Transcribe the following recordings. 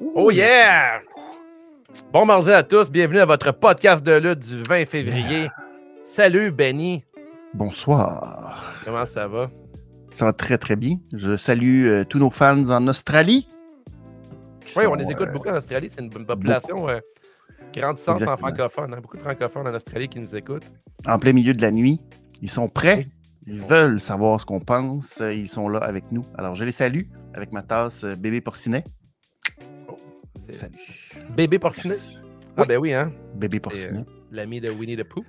Oh yeah! Bon mardi à tous, bienvenue à votre podcast de lutte du 20 février. Salut Benny, Bonsoir. comment ça va? Ça va très très bien. Je salue euh, tous nos fans en Australie. Oui, on les écoute euh, beaucoup en Australie, c'est une bonne population euh, grandissante en francophone. hein. Beaucoup de francophones en Australie qui nous écoutent. en plein milieu de la nuit. Ils sont prêts. Ils veulent savoir ce qu'on pense. Ils sont là avec nous. Alors je les salue avec ma tasse bébé porcinet. Salut. Bébé porcinet. Yes. Ah ben oui, hein? Bébé C'est, porcinet. L'ami de Winnie the Pooh.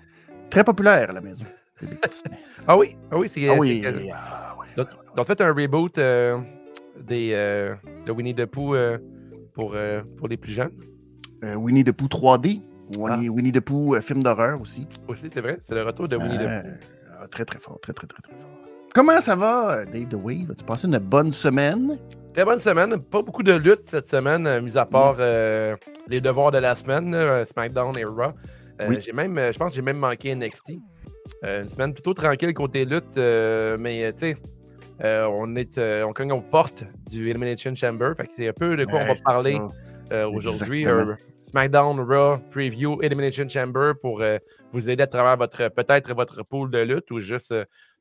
Très populaire à la maison. Bébé porcinet. Ah oui, ah oui, c'est. ah oui. ah ouais. Donc, ils ont fait un reboot euh, des, euh, de Winnie the Pooh euh, pour, euh, pour les plus jeunes. Euh, Winnie the Pooh 3D. Ah. Winnie, the Pooh euh, film d'horreur aussi. Aussi, c'est vrai, c'est le retour de Winnie the Euh, Pooh. ah, très très fort. Très très très très fort. Comment ça va, euh, Dave The Wave? As-tu passé une bonne semaine? Très bonne semaine. Pas beaucoup de lutte cette semaine, euh, mis à part euh, les devoirs de la semaine, euh, SmackDown et Raw. Euh, Oui. j'ai même, je pense que j'ai même manqué NXT. Une semaine plutôt tranquille côté lutte, mais tu sais, on est, on cogne aux portes du Elimination Chamber. Fait que c'est un peu de quoi on va parler aujourd'hui. SmackDown, Raw, Preview, Elimination Chamber pour vous aider à travers votre peut-être votre pool de lutte ou juste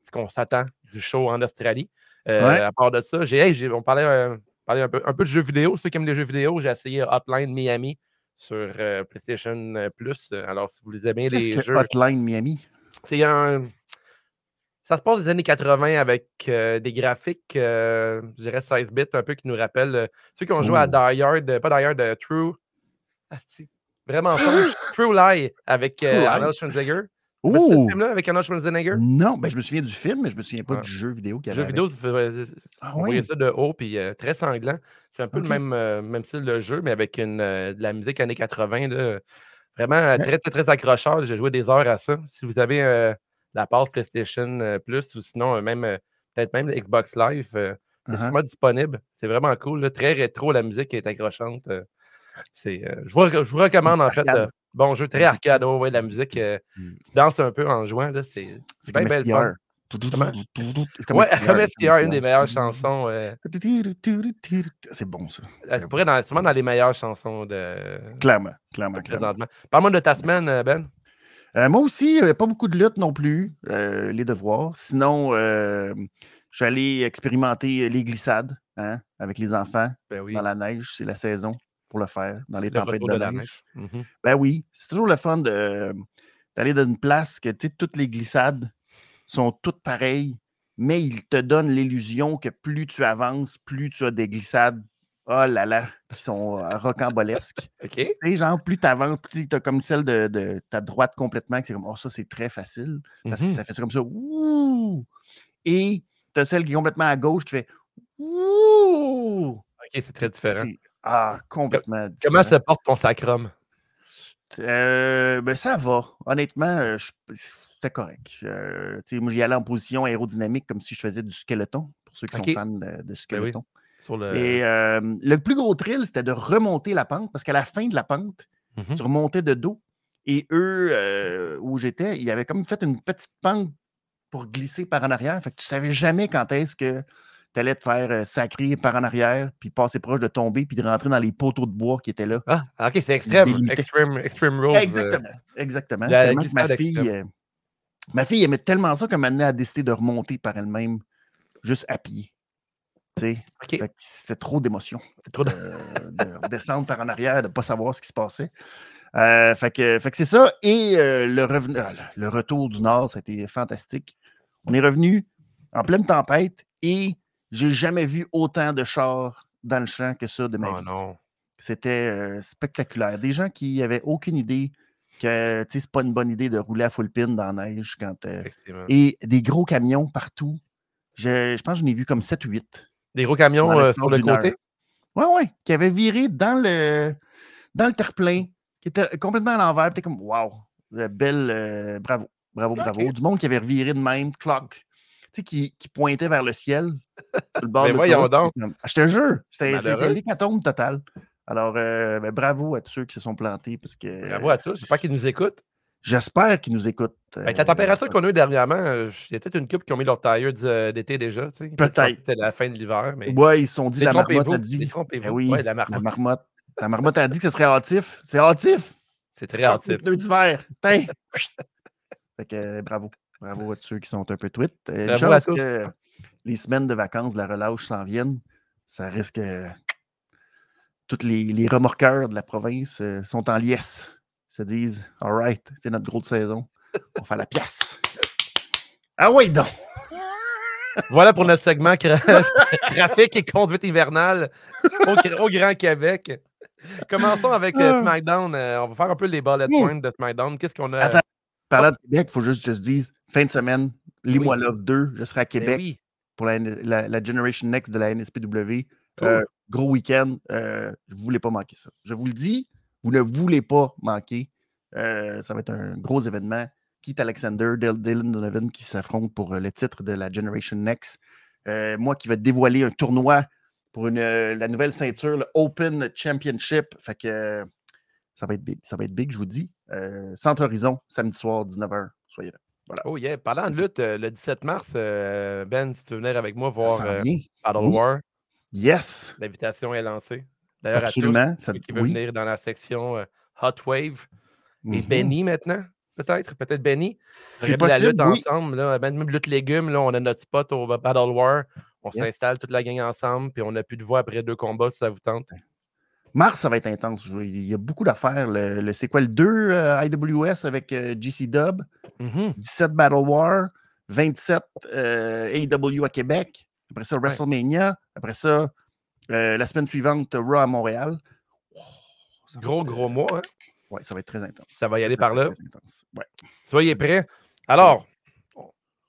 ce qu'on s'attend du show en Australie. Euh, Ouais. À part de ça, j'ai, hey, j'ai- on parlait, euh, parlait un, peu, un peu de jeux vidéo. Ceux qui aiment les jeux vidéo, j'ai essayé Hotline Miami sur euh, PlayStation Plus. Alors, si vous les aimez, Qu'est-ce les que jeux. Hotline Miami? C'est un. Ça se passe des années 80 avec des graphiques, je dirais 16 bits, un peu qui nous rappellent ceux qui ont joué à. Die Hard, pas Die Hard, True. Vraiment fun. True Lie avec True Lie. Arnold Schwarzenegger. Ce Oh! film-là avec Arnold Schwarzenegger? Non, ben je me souviens du film, mais je me souviens pas Ouais. du jeu vidéo qu'il y Jeu avait. vidéo, avec. ça fait- Ah on voyait ça de haut, puis euh, très sanglant. C'est un peu le même, euh, même style de jeu, mais avec une, euh, de la musique années 80. là. Vraiment Ouais. très, très, très accrocheur. J'ai joué des heures à ça. Si vous avez la passe PlayStation Plus ou sinon même peut-être même le Xbox Live, c'est sûrement disponible. C'est vraiment cool. là. Très rétro, la musique est accrochante. c'est, euh, je, vous, je vous recommande en fait. Euh, bon jeu, très arcade. oh, ouais, la musique, euh, Mm. tu danses un peu en jouant. là, C'est C'est bien belle fun. Comme Ouais, FTR, une des meilleures chansons. euh, C'est bon, ça. Elle pourrait dans, sûrement dans les meilleures chansons de, Clairement, clairement, clairement. présentement. Parle-moi de ta semaine, euh, Ben. Euh, moi aussi, euh, pas beaucoup de lutte non plus, euh, les devoirs. Sinon, euh, je suis allé expérimenter les glissades hein, avec les enfants Ben oui. dans la neige. C'est la saison pour le faire, dans les le tempêtes de, de la neige. Mhm. Ben oui, c'est toujours le fun de- d'aller dans une place que toutes les glissades sont toutes pareilles, mais ils te donnent l'illusion que plus tu avances, plus tu as des glissades, oh là là, qui sont euh, rocambolesques. OK. Tu sais, genre, plus tu avances, plus tu as comme celle de, de ta droite complètement, que c'est comme, oh, ça, c'est très facile, parce que ça fait ça comme ça, ouh! Et tu as celle qui est complètement à gauche qui fait, ouh! OK, c'est très différent. Ah, complètement Comment différent. se porte ton sacrum? Euh, ben, ça va. Honnêtement, euh, c'était correct. Euh, moi, j'y allais en position aérodynamique comme si je faisais du skeleton, pour ceux qui sont fans de, de skeleton. Sur le... Et euh, le plus gros thrill, c'était de remonter la pente, parce qu'à la fin de la pente, Mhm. tu remontais de dos. Et eux, où j'étais, ils avaient comme fait une petite pente pour glisser par en arrière. Fait que tu savais jamais quand est-ce que tu allais te faire euh, sacrer par en arrière, puis passer proche de tomber, puis de rentrer dans les poteaux de bois qui étaient là. Ah, OK, c'est extrême. délimité. Extreme, extreme rules. euh, Exactement. Exactement. la Tellement que ma fille, extrême. euh, ma fille aimait tellement ça qu'elle m'a a décidé de remonter par elle-même, juste à pied. Tu sais, OK. fait que c'était trop d'émotion trop de- euh, de redescendre par en arrière, de ne pas savoir ce qui se passait. Euh, fait que, fait que c'est ça. Et euh, le, revenu- ah, le- le retour du Nord, ça a été fantastique. On est revenu en pleine tempête et j'ai jamais vu autant de chars dans le champ que ça de ma Oh vie. non. C'était euh, spectaculaire. Des gens qui n'avaient aucune idée que c'est pas une bonne idée de rouler à full pin dans la neige. Quand, euh, et des gros camions partout. Je, je pense que j'en ai vu comme 7 ou 8. Des gros camions euh, sur le côté? Ouais, ouais. Qui avaient viré dans le, dans le terre-plein, qui était complètement à l'envers. T'es comme, wow, belle, bravo, bravo, bravo. Du monde qui avait reviré de même, clock. Sais, qui, qui pointait vers le ciel, le bord Mais de voyons donc. Je te jure, c'était l'hécatombe totale. Alors, euh, ben, bravo à tous ceux qui se sont plantés parce que. Bravo à tous. J'espère qu'ils nous écoutent. J'espère qu'ils nous écoutent. Avec la euh, température qu'on a eue dernièrement, euh, il y a peut-être une couple qui ont mis leur tailleur euh, d'été déjà. tu sais. Peut-être. C'était la fin de l'hiver. Mais... Ouais, ils se sont dit, la marmotte a dit. Ben oui, Ouais, la la marmotte. marmotte. Ta marmotte a dit que ce serait hâtif. C'est hâtif. C'est très hâtif. Pneus d'hiver. Fait que euh, bravo. Bravo à tous ceux qui sont un peu tweets. Euh, Une chance que les semaines de vacances de la relâche s'en viennent. Ça risque. euh, tous les, les remorqueurs de la province euh, sont en liesse. Ils se disent All right, c'est notre grosse saison. On fait la pièce. Ah oui, donc. Voilà pour notre segment trafic et conduite hivernale au, gr- au Grand Québec. Commençons avec euh, Ah. SmackDown. Euh, on va faire un peu les bullet Hmm. points de SmackDown. Qu'est-ce qu'on a? Attends, parlant de Québec, il faut juste que je te dise fin de semaine, Les Oui. Mois Love 2, je serai à Ben Québec oui. pour la, la- la Generation Next de la NSPW. Cool. Euh, gros week-end. euh, je ne voulais pas manquer ça. Je vous le dis, vous ne voulez pas manquer. Euh, ça va être un gros événement. Keith Alexander, Dylan Donovan qui s'affrontent pour le titre de la Generation Next. Moi qui vais dévoiler un tournoi pour une, la nouvelle ceinture, le Open Championship. Fait que ça va être big. Ça va être big, je vous dis. Euh, Centre Horizon, samedi soir, 19h. Soyez là. Oh yeah. Parlant de lutte, euh, le 17 mars, euh, Ben, si tu veux venir avec moi voir. Battle Oui. War, Yes. l'invitation est lancée. D'ailleurs, à Absolument, tous ça- ceux qui veulent oui. venir dans la section Hot Wave et Mhm. Benny maintenant, peut-être, peut-être Benny. C'est la lutte oui. ensemble, là, même même lutte légumes, là, on a notre spot au Battle War. On Yeah. s'installe toute la gang ensemble, puis on n'a plus de voix après deux combats si ça vous tente. Mars, ça va être intense. Il y a beaucoup d'affaires. Le, le- c'est quoi le 2 euh, IWS avec euh, GC Dub, Mhm. 17 Battle War, 27 euh, AEW à Québec, après ça WrestleMania, après ça euh, la semaine suivante Raw à Montréal. Gros, être, gros euh, mois. hein? Ouais, ça va être très intense. Ça va y aller par là? Ouais. Soyez prêts. Alors,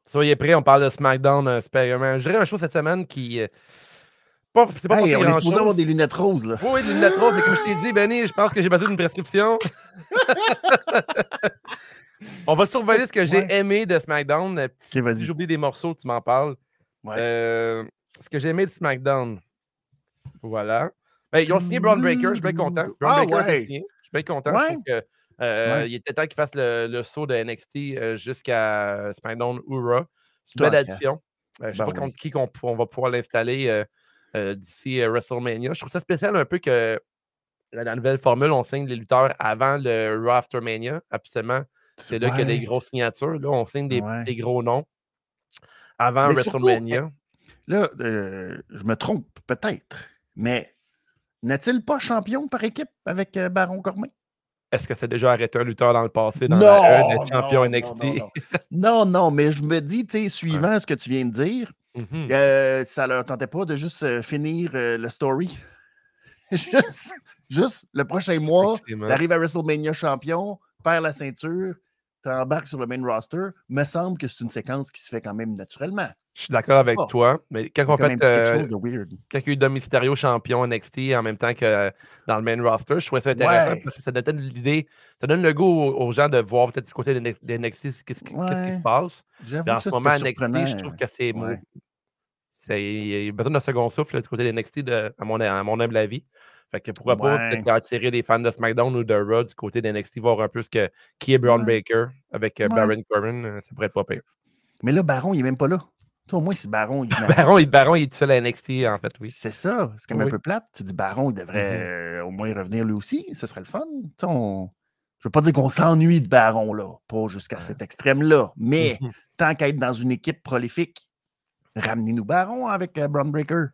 soyez prêts, on parle de SmackDown. euh. Je dirais un show cette semaine qui. Pas, c'est pas Hey, passé on est supposé avoir des lunettes roses, là. Oui, des lunettes roses, mais comme je t'ai dit, Benny, je pense que j'ai passé d'une prescription. On va surveiller ce que j'ai aimé de SmackDown. Euh, Ok, Si vas-y. j'oublie des morceaux, tu m'en parles. Ouais. Euh, ce que j'ai aimé de SmackDown. Voilà. Ben, ils ont signé Braun Breaker, je suis bien content. Braun Ah, Breaker ouais. signé. Je suis bien content. Je Ouais. trouve que, euh, il était temps qu'il fasse le, le saut de NXT euh, jusqu'à SmackDown Ura. C'est une belle quand? addition. Euh, je ne sais Ben pas contre qui on va pouvoir l'installer euh, d'ici euh, WrestleMania. Je trouve ça spécial un peu que dans la nouvelle formule, on signe les lutteurs avant le Raw Aftermania. Absolument. C'est là qu'il y a des Ouais. grosses signatures. Là, on signe des, Ouais. des gros noms avant Mais surtout, WrestleMania. Là, euh, je me trompe peut-être, mais n'est-il pas champion par équipe avec euh, Baron Corbin? Est-ce que c'est déjà arrêté un lutteur dans le passé dans la E d'être champion non, NXT? Non, non, non. non, mais je me dis, tu sais, suivant ce que tu viens de dire, Mhm. euh, ça leur tentait pas de juste euh, finir euh, le story. juste, juste le prochain mois, Effectivement. tu arrives à WrestleMania champion, perds la ceinture, t'embarques sur le main roster. Me semble que c'est une séquence qui se fait quand même naturellement. Je suis d'accord avec pas. toi, mais quand on quand fait euh, de weird. quand il y a eu Dom Mysterio champion NXT en même temps que euh, dans le main roster, je trouvais ça intéressant Ouais. parce que ça donne l'idée, ça donne le goût aux, aux gens de voir peut-être du côté de NXT qu'est-ce qui se passe. Que ce moment, NXT, je trouve que c'est. Ouais. C'est- Il y a besoin d'un second souffle là, du côté de NXT, de, à, mon, à mon humble avis. Fait que pourquoi pas Ouais. attirer des fans de SmackDown ou de Raw du côté de NXT, voir un peu ce que, qui est Braun Ouais. Baker avec euh, Ouais. Baron Corbin, euh, ça pourrait être pas pire. Mais là, Baron, il est même pas là. Sais, au moins, si Baron, il Baron, il, Baron, il est seul à NXT, en fait, oui. C'est ça. C'est comme un Oui. peu plate. Tu dis Baron, il devrait Mhm. euh, au moins revenir lui aussi. Ce serait le fun. Tu sais, on- Je veux pas dire qu'on s'ennuie de Baron, là. Pas jusqu'à cet extrême-là. Mais Mhm. tant qu'à être dans une équipe prolifique, ramenez-nous Baron avec euh, Braun Breaker.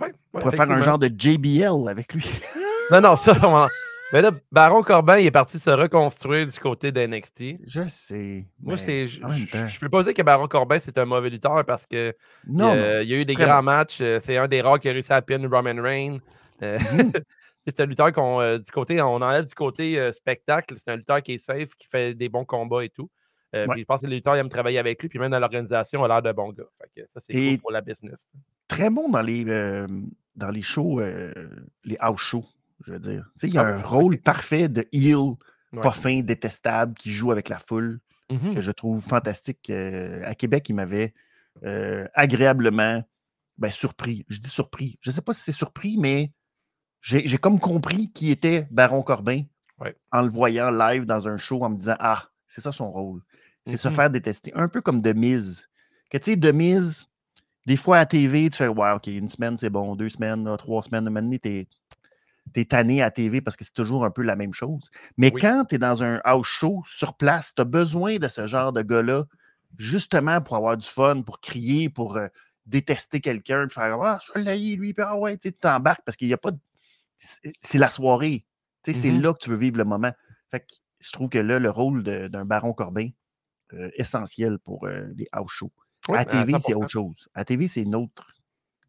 Ouais, ouais, On pourrait faire un genre de JBL avec lui. Non, non, ça, on- Mais là, Baron Corbin, il est parti se reconstruire du côté de NXT. Je sais. Moi, c'est. Je je peux pas dire que Baron Corbin, c'est un mauvais lutteur parce que Non, euh, il y a eu des grands matchs. euh, C'est un des rares qui a réussi à pin Roman Reigns. Euh, Mhm. c'est un lutteur qu'on euh, du côté, on enlève du côté spectacle. C'est un lutteur qui est safe, qui fait des bons combats et tout. Euh, Ouais. Puis je pense que les lutteurs ils aiment travailler avec lui, puis même dans l'organisation, il a l'air de bon gars. Fait que ça, c'est cool pour la business. très bon dans les, euh, dans les shows, euh, les house shows, je veux dire. Il y a Ah un rôle parfait de heel, Ouais. pas fin, détestable, qui joue avec la foule, que je trouve fantastique. À Québec, il m'avait agréablement ben, surpris. Je dis surpris. Je ne sais pas si c'est surpris, mais j'ai j'ai comme compris qui était Baron Corbin Ouais. en le voyant live dans un show en me disant Ah, c'est ça son rôle. C'est se faire détester. Un peu comme de mise. Que tu sais, de mise, des fois à TV, tu fais Ouais, OK, une semaine, c'est bon, deux semaines, là, trois semaines, donné, t'es- es tanné à TV parce que c'est toujours un peu la même chose. Mais Oui. quand tu es dans un house show sur place, tu as besoin de ce genre de gars-là, justement pour avoir du fun, pour crier, pour euh, détester quelqu'un, puis faire Ah, je l'ai, lui, puis ah ouais, tu t'embarques parce qu'il n'y a pas de. C'est la soirée. Tu sais, C'est Mhm. là que tu veux vivre le moment. Fait que je trouve que là, le rôle d'un baron Corbin, euh, essentiel pour euh, les house shows. Oui, à TV, c'est 100%. autre chose. À TV, c'est une autre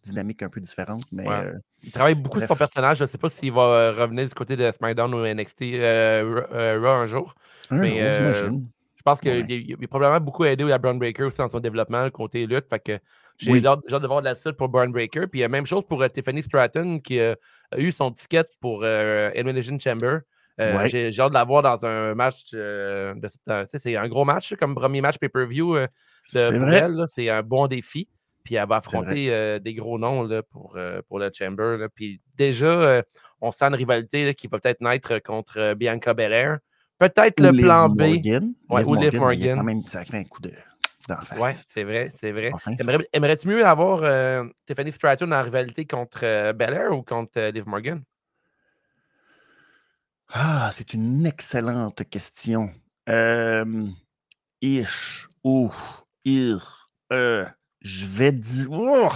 dynamique un peu différente, mais Ouais. euh, Il travaille beaucoup sur son personnage. Je ne sais pas s'il va revenir du côté de SmackDown ou NXT Ra- Raw un jour. un Mais, jour. Je pense qu'il Ouais. il a probablement beaucoup aidé à Braun Breaker aussi dans son développement, côté lutte. Fait que j'ai Oui. hâte de voir de la suite pour Braun Breaker. Puis même chose pour Tiffany Stratton qui a eu son ticket pour Elimination Chamber. Euh, Ouais. J'ai j'ai hâte de la voir dans un match. euh, de tu c'est un gros match, comme premier match pay-per-view euh, de- C'est pour vrai. elle. là. C'est un bon défi. Puis elle va affronter des gros noms là, pour, pour le Chamber. là. Puis déjà, on sent une rivalité qui va peut-être naître contre Bianca Belair. Peut-être Ou le plan B. Morgan. Ouais, ou Liv Il a Morgan. quand même sacré un coup de. Oui, c'est vrai, c'est vrai. fin. Aimerais- Aimerais-tu mieux avoir Tiffany Stratton en rivalité contre Belair ou contre Liv Morgan? Ah, c'est une excellente question. Euh, ish, ouf, ir, euh, je vais dire. oh!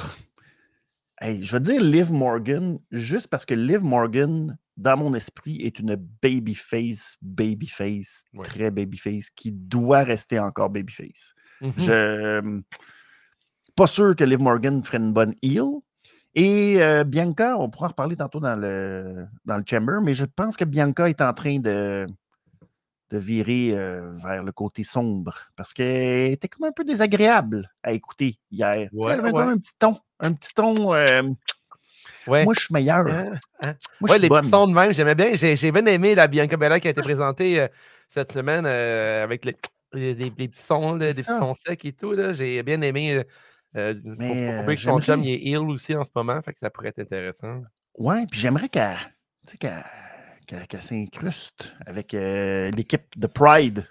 Hey, je vais dire Liv Morgan, juste parce que Liv Morgan, dans mon esprit, est une babyface, babyface, Ouais. très babyface, qui doit rester encore babyface. Mhm. Je pas sûr que Liv Morgan ferait une bonne heel. Et euh, Bianca, on pourra en reparler tantôt dans le, dans le chamber, mais je pense que Bianca est en train de, de virer euh, vers le côté sombre parce qu'elle était comme un peu désagréable à écouter hier. Ouais, elle avait ouais. comme un petit ton. Un petit ton. euh, Ouais. Moi, je suis meilleur. Hein, hein. Moi, les bonne. petits sons de même, j'aimais bien. J'ai bien aimé la Bianca Belair qui a été présentée euh, cette semaine avec les, les, petits sons, là, des petits sons secs et tout. J'ai bien aimé. Euh, euh, faut- Mais, faut euh, que son chum il est ill aussi en ce moment, fait que ça pourrait être intéressant. Ouais, puis j'aimerais qu'elle s'incruste avec euh, l'équipe de Pride.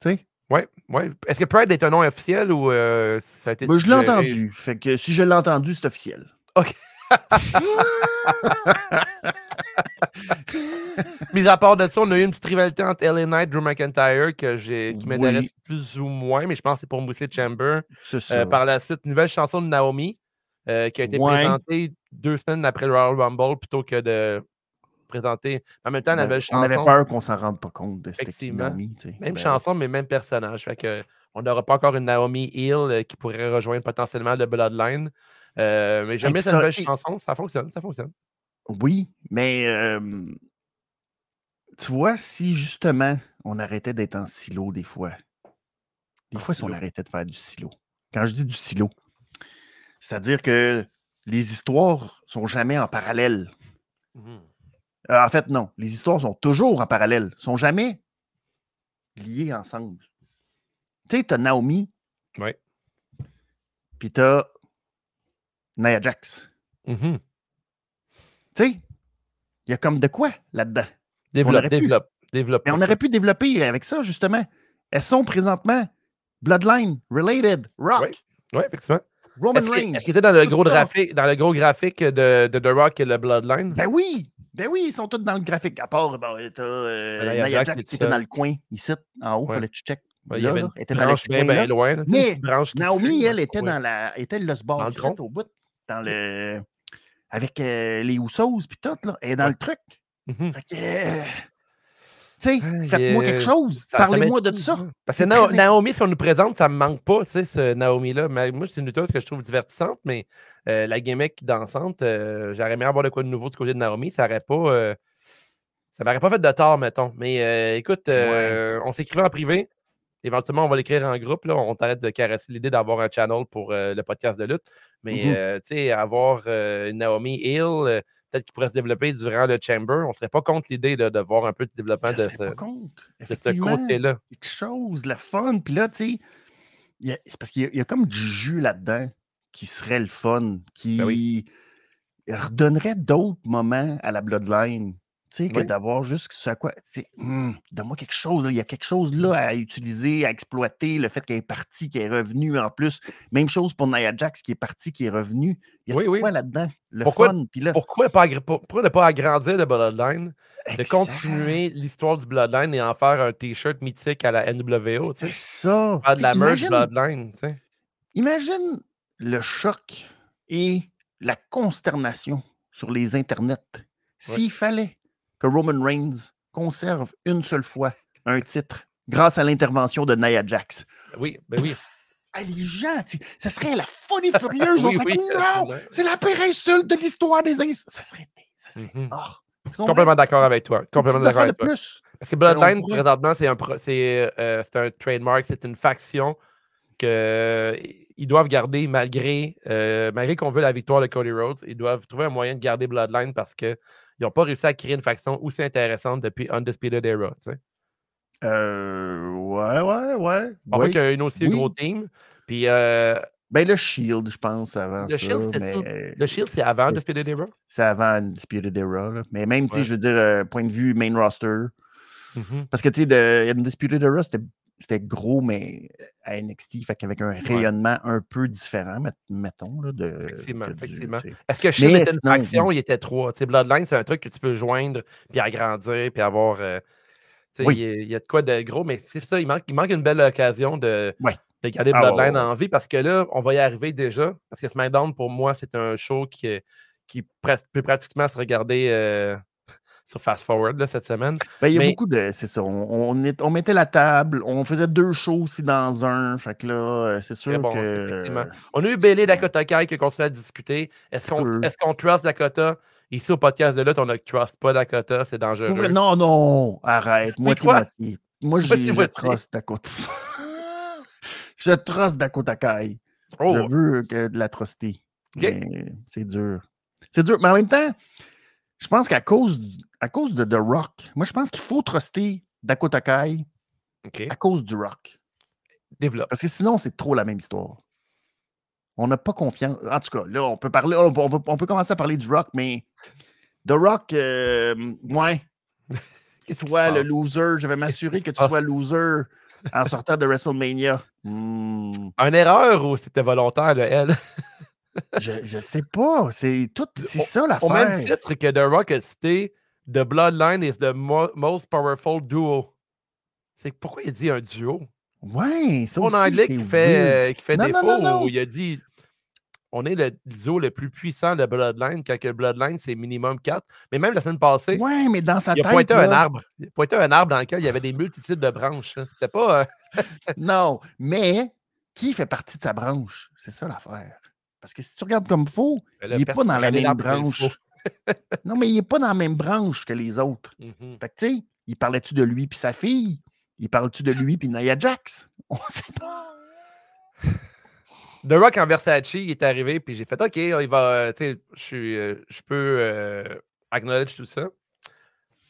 Tu sais? Ouais, ouais. Est-ce que Pride est un nom officiel ou euh, ça a été Ben, je l'ai entendu. Fait que si je l'ai entendu, c'est officiel. Mis à part de ça, on a eu une petite rivalité entre LA Knight et Drew McIntyre que j'ai, qui m'intéresse Oui. plus ou moins, mais je pense que c'est pour mousser Chamber. Ça. Euh, par la suite, une nouvelle chanson de Naomi euh, qui a été Ouais. présentée deux semaines après le Royal Rumble plutôt que de présenter en même temps la nouvelle on avait chanson. peur qu'on s'en rende pas compte de cette. Naomi. tu sais. Même Ben, chanson, mais même personnage. Fait que on n'aura pas encore une Naomi Hill euh, qui pourrait rejoindre potentiellement le Bloodline. Euh, mais j'aime bien cette nouvelle chanson. Ça fonctionne, ça fonctionne. Oui, mais euh, tu vois, si justement on arrêtait d'être en silo des fois, des En fois, si on arrêtait de faire du silo. Quand je dis du silo, c'est-à-dire que les histoires sont jamais en parallèle. Mhm. Euh, en fait, non. Les histoires sont toujours en parallèle. sont jamais liées ensemble. Tu sais, tu as Naomi, Ouais. puis tu as Nia Jax. Mhm. Tu sais, il y a comme de quoi là-dedans. Développe, pu. développe, développe. Mais on aurait pu développer avec ça, justement. Elles sont présentement Bloodline, Related, Rock, Oui. Oui, effectivement. Roman Reigns. est-ce qu'il était dans le gros graphique, dans le gros graphique de, de The Rock et le Bloodline? Ben oui! Ben oui, ils sont tous dans le graphique. À part, bon, t'as euh, Ben, Nia Jax, qui était dans le coin, ici, en haut, il Ouais. fallait que tu checkes. Ouais, il y là, avait là, une elle petite était dans bien, là. loin. là, Mais Naomi, elle, là. était Ouais. dans la. était le tronc. au bout, dans le. Avec euh, les Usos, puis tout, là. Elle est dans Ouais. le truc. Mhm. Fait que. euh, tu sais, faites-moi quelque chose. Ça- ça Parlez-moi de m'intrigue, ça. hein. Parce que Naomi, si on nous présente, ça me manque pas, tu sais, ce Naomi-là. Mais moi, c'est une lutteuse que je trouve divertissante, mais euh, la gimmick dansante, euh, j'aurais aimé avoir de quoi de nouveau du côté de Naomi. Ça aurait pas. euh, ça m'aurait pas fait de tort, mettons. Mais euh, écoute, euh, on s'écrivait en privé. Éventuellement, on va l'écrire en groupe. Là. On t'arrête de caresser l'idée d'avoir un channel pour euh, le podcast de lutte. Mais Mhm. euh, tu sais, avoir euh, Naomi Hill, peut-être qu'il pourrait se développer durant le Chamber. On serait pas contre l'idée de, de voir un peu de développement Je de ce, pas contre. de ce côté-là. quelque chose, le fun. Puis là, tu sais, c'est parce qu'il y, a- il y a comme du jus là-dedans qui serait le fun, qui Ben oui. redonnerait d'autres moments à la Bloodline Que d'avoir juste ce à quoi. Hum, Donne-moi quelque chose. là, Il y a quelque chose là à utiliser, à exploiter. Le fait qu'elle est partie, qu'elle est revenue en plus. Même chose pour Nia Jax qui est partie, qui est revenue. Il y a Oui, oui. quoi là-dedans? Le Pourquoi- fun. Là, Pourquoi ne pas, pourquoi ne pas agrandir le Bloodline, de continuer l'histoire du Bloodline et en faire un t-shirt mythique à la NWO? C'est ça. Faire de la imagine- Bloodline. tu sais? Imagine le choc et la consternation sur les internets s'il fallait que Roman Reigns conserve une seule fois un titre grâce à l'intervention de Nia Jax. Oui, ben oui. Ah, les gens, ça serait la folie furieuse. Oui, oui, non, c'est la pire insulte de l'histoire des ins... Ça serait... Ça serait... Mhm. Comprends? Complètement d'accord avec toi. Complètement d'accord avec toi. plus. Parce que Bloodline, présentement, c'est un, euh, un trademark, c'est une faction qu'ils doivent garder malgré, euh, malgré qu'on veut la victoire de Cody Rhodes. Ils doivent trouver un moyen de garder Bloodline parce qu'ils n'ont pas réussi à créer une faction aussi intéressante depuis Undisputed Era. Tu sais. Euh, ouais, ouais, ouais. On voit qu'il y a une aussi Oui. gros team. Puis euh, Ben, le Shield, je pense, avant Le ça. Shield, ça. mais... Le Shield, c'est avant Undisputed Era? C'est avant Undisputed Era. là. Mais même, Ouais. je veux dire, euh, point de vue main roster. mhm. Parce que, tu sais, Undisputed Era, c'était c'était gros, mais à NXT, fait qu'avec un rayonnement un peu différent, met- mettons. Là, de, Effectivement, effectivement. Est-ce que Mais était une sinon, faction? Il était trois? Bloodline, c'est un truc que tu peux joindre, puis agrandir, puis avoir. euh, Oui. il, y a, de quoi de gros, mais c'est ça, il manque, il manque une belle occasion de, Ouais. de garder Ah, Bloodline ouais. en vie parce que là, on va y arriver déjà. Parce que SmackDown, pour moi, c'est un show qui, qui peut pratiquement se regarder euh, sur Fast Forward là, cette semaine. Ben, il y a Mais- beaucoup de. C'est ça. On, on est- on mettait la table, on faisait deux shows aussi dans un. Fait que là, euh, c'est sûr bon, que. effectivement. On a eu Bailey Dakota Kai qui continue à discuter. Est-ce qu'on est qu'on trust Dakota? Ici au podcast de lutte, on ne trust pas Dakota, c'est dangereux. Vrai, non, non, arrête. Moitié-moitié. Moi, je Moitié-moitié. trosse Dakota. je trosse Dakota Kai. Oh, Je veux que de l'atrocité. Ok. Mais c'est dur. C'est dur. Mais en même temps, je pense qu'à cause, à cause de The Rock, moi, je pense qu'il faut truster Dakota Kai à cause du Rock. Développe. Parce que sinon, c'est trop la même histoire. On n'a pas confiance. En tout cas, là, on peut parler, on peut, on peut- on peut commencer à parler du Rock, mais The Rock, euh, ouais, Qu'est-ce qui toi, se le loser, je vais m'assurer que tu sois loser en sortant de WrestleMania. Hmm, Une erreur ou c'était volontaire, le L? je, je sais pas. C'est tout. C'est Au- ça Au même l'affaire. titre que The Rock a cité The Bloodline is the mo- most powerful duo. C'est pourquoi il dit un duo? Ouais, ça Mon aussi, anglais qui fait, euh, qui fait Non, défaut, non, non. où il a dit on est le duo le plus puissant de Bloodline, quand que Bloodline, c'est minimum 4. Mais même la semaine passée, Ouais, mais dans sa il a tête. pointé un arbre. Il a pointé un arbre dans lequel il y avait des multitudes de branches. hein. C'était pas. euh, Non, mais qui fait partie de sa branche? C'est ça l'affaire. Parce que si tu regardes comme faux, là, il n'est pas dans la même branche. non, mais il n'est pas dans la même branche que les autres. Mhm. Fait que, tu sais, il parlait-tu de lui puis sa fille? Il parle-tu de lui puis Nia Jax? On sait pas. The Rock en Versace, il est arrivé, puis j'ai fait OK, il va. euh, je euh, je peux euh, acknowledge tout ça.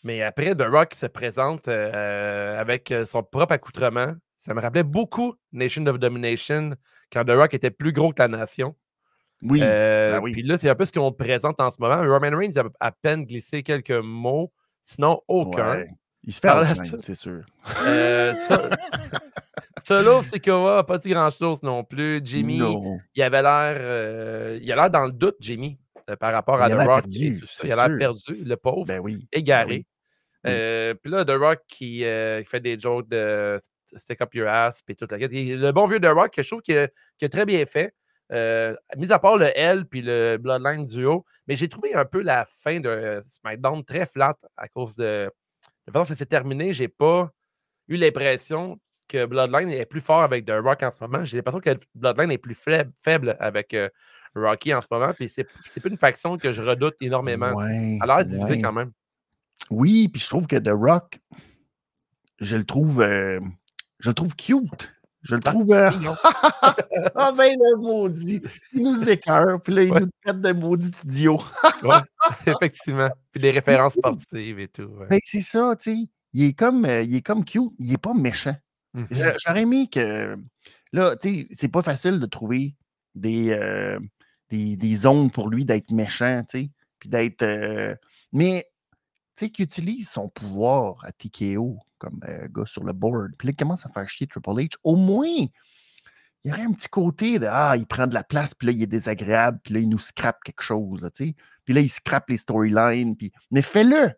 Mais après, The Rock se présente euh, avec son propre accoutrement. Ça me rappelait beaucoup Nation of Domination, quand The Rock était plus gros que la nation. Oui, Euh, ben oui. Puis là, c'est un peu ce qu'on présente en ce moment. Roman Reigns a à peine glissé quelques mots, sinon aucun. ouais. Il se fait la c'est sûr. Euh, ça- Solo Sikoa pas dit grand-chose non plus. Jimmy, il avait l'air euh, il a l'air dans le doute, Jimmy, euh, par rapport à The Rock. perdu, tout ça. Il a l'air perdu, le pauvre, Ben oui. égaré. oui. Puis là, The Rock qui, qui fait des jokes de stick up your ass, puis toute la Le bon vieux The Rock, que je trouve qu'il a, qu'il a très bien fait. Euh, mis à part le L puis le Bloodline duo, mais j'ai trouvé un peu la fin de euh, SmackDown très flat à cause de la façon dont ça s'est terminé. J'ai pas eu l'impression que Bloodline est plus fort avec The Rock en ce moment. J'ai l'impression que Bloodline est plus faible, faible avec euh, Rocky en ce moment. Puis c'est c'est pas une faction que je redoute énormément. Ouais, a l'air divisée ouais. quand même. Oui, puis je trouve que The Rock, je le trouve, euh, je le trouve cute. Je le Ah, trouve. mignon. Ah ben le maudit. Il nous écœure, puis là, il Ouais. nous traite de maudit idiot. Ouais, effectivement. Puis les références sportives et tout. ouais. Ben, c'est ça, tu sais. Il est comme euh, il est comme cute, il est pas méchant. Mhm. J'a- J'aurais aimé que. Là, tu sais, c'est pas facile de trouver des, euh, des, des zones pour lui d'être méchant, tu sais. Puis d'être. euh, mais sais, qui utilise son pouvoir à TKO comme euh, gars sur le board. Puis là, il commence à faire chier Triple H. Au moins, il y aurait un petit côté de Ah, il prend de la place, puis là, il est désagréable, puis là, il nous scrape quelque chose, là, tu sais. Puis là, il scrape les storylines. Puis... Mais fais-le!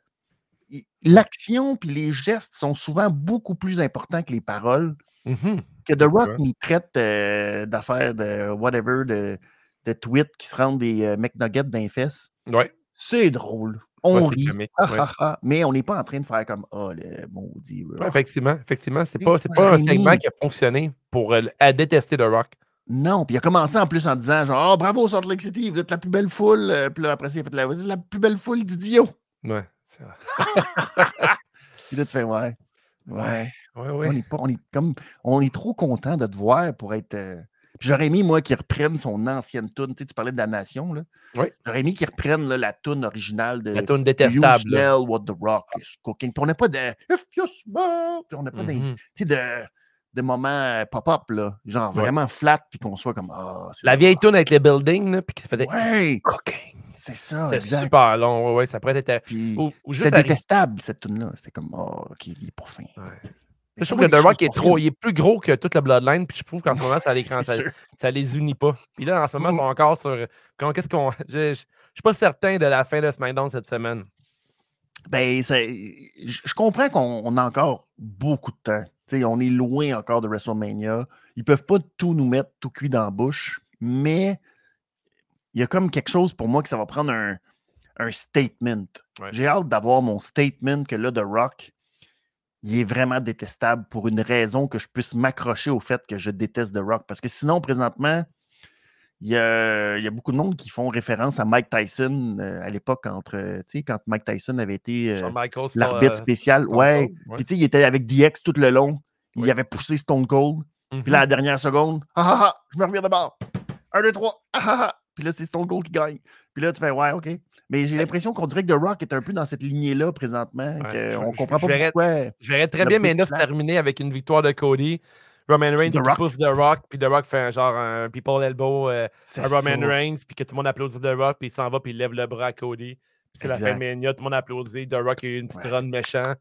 L'action puis les gestes sont souvent beaucoup plus importants que les paroles. Mhm. Que The Rock nous traite euh, d'affaires de whatever, de, de tweets qui se rendent des euh, McNuggets d'un fesses. Ouais. C'est drôle. On rit. comique, Ah, ouais. ah, ah. Mais on n'est pas en train de faire comme Ah, le maudit. Rock. Ouais, effectivement, effectivement. C'est pas, pas un segment qui a fonctionné pour euh, à détester The Rock. Non, puis il a commencé en plus en disant genre Ah, bravo Salt Lake City, vous êtes la plus belle foule. Euh, Puis là, après, il a fait la, vous êtes la plus belle foule d'idiots. Ouais. c'est vrai. Puis là, tu fais Ouais. Ouais. Ouais, On, ouais. est pas, on, est comme, on est trop content de te voir pour être. euh, Puis j'aurais aimé, moi, qu'il reprenne son ancienne tune. Tu, sais, tu parlais de la nation. Là. Oui. J'aurais aimé qu'il reprenne là, la tune originale de La You détestable. smell what the rock is cooking. Puis on n'a pas de If you smell. Puis on n'a pas d'in- Mhm. tu sais, de, de moments euh, pop-up, là. Genre Ouais. vraiment flat, puis qu'on soit comme. Ah, c'est La vieille Rock. tune avec les buildings, là, puis qui faisait Ouais, cooking. c'est ça, C'était exact. super long. Ouais, ouais, ça pourrait être. Puis Ou, ou juste c'était détestable, cette tune-là. C'était comme, oh, ok, il est pas fin. Ouais. Je trouve que The Rock est trop, il est plus gros que toute la Bloodline, puis je trouve qu'en ce moment, ça les, ça, ça les unit pas. Puis là, en ce moment, ils Mm. sont encore sur. Qu'est-ce qu'on. Je, suis pas certain de la fin de SmackDown cette semaine. Ben, je comprends qu'on on a encore beaucoup de temps. On est loin encore de WrestleMania. Ils peuvent pas tout nous mettre tout cuit dans la bouche, mais il y a comme quelque chose pour moi que ça va prendre un, un statement. Ouais. J'ai hâte d'avoir mon statement que là, The Rock, il est vraiment détestable pour une raison que je puisse m'accrocher au fait que je déteste The Rock. Parce que sinon, présentement, il y a, il y a beaucoup de monde qui font référence à Mike Tyson euh, à l'époque, entre, euh, quand Mike Tyson avait été euh, l'arbitre spécial. Ouais. Cold, ouais. Puis tu sais, il était avec DX tout le long. Il avait poussé Stone Cold. Puis là, à la dernière seconde, ah ah ah, je me reviens de bord. Un, deux, trois, ah ah ah. Puis là, c'est Stone Cold qui gagne. Puis là, tu fais, ouais, OK. Mais j'ai l'impression qu'on dirait que The Rock est un peu dans cette lignée-là présentement. Ouais, je- comprend je pas verrais- pourquoi. Je verrais très bien Flat. terminer avec une victoire de Cody. Roman Reigns qui pousse The Rock, puis The Rock fait un genre un people elbow euh, à Roman ça. Reigns, puis que tout le monde applaudit The Rock, puis il s'en va, puis il lève le bras à Cody. Puis c'est la fin de. Mania, tout le monde applaudit. The Rock a eu une petite Ouais. run méchant.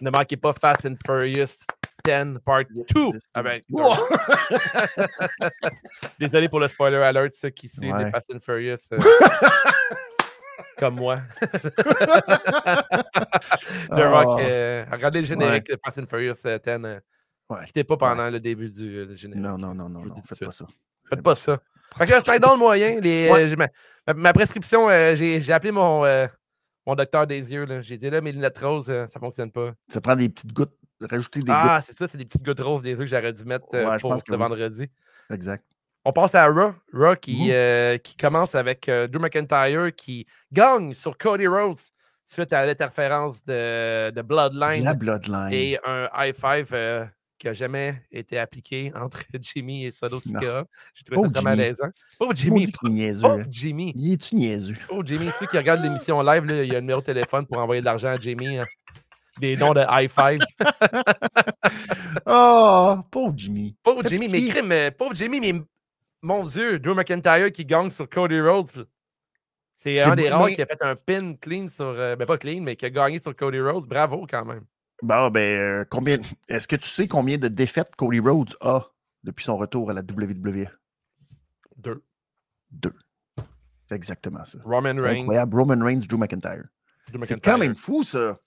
Ne manquez pas Fast and Furious 10 Part 2 avec The Wow! Rock. Désolé pour le spoiler alert, ceux qui suivent Ouais. les Fast and Furious. euh, comme moi. The Rock, Oh. euh, regardez le générique de Fast and Furious euh, 10. euh, Ouais. Quittez pas pendant le début du euh, générique. Non, non, non, non, non. Faites pas ça. Faites pas ça. Fait que SmackDown moyen, les, Ouais. euh, j'ai ma, prescription, euh, j'ai appelé mon, euh, mon docteur des yeux. J'ai dit là, mes lunettes roses, euh, ça fonctionne pas. Ça prend des petites gouttes. Rajouter des Ah, c'est ça, c'est des petites gouttes roses des yeux que j'aurais dû mettre euh, Ouais, je pour pense que ce oui. vendredi. Exact. On passe à Raw. Raw qui, euh, qui commence avec euh, Drew McIntyre qui gagne sur Cody Rhodes suite à l'interférence de, de Bloodline La Bloodline. et un high five euh, qui n'a jamais été appliqué entre Jimmy et Solo Sikoa. J'ai trouvé ça très malaisant. Pauvre Jimmy. Pauvre hein. Jimmy. Il est-tu niaiseux? Pauvre Jimmy. Ceux qui regardent l'émission live, là, il y a un numéro de téléphone pour envoyer de l'argent à Jimmy. hein. Des noms de high five. Oh, pauvre Jimmy. Pauvre Fais Jimmy, mais crime, euh, pauvre Jimmy, mais mon Dieu, Drew McIntyre qui gagne sur Cody Rhodes. C'est un des rares mais- qui a fait un pin clean sur. euh, ben pas clean, mais qui a gagné sur Cody Rhodes. Bravo quand même. Bon, ben, euh, combien. Est-ce que tu sais combien de défaites Cody Rhodes a depuis son retour à la WWE? Deux. Deux. C'est exactement ça. Roman Reigns. incroyable. Roman Reigns, Drew McIntyre. C'est quand même fou, ça.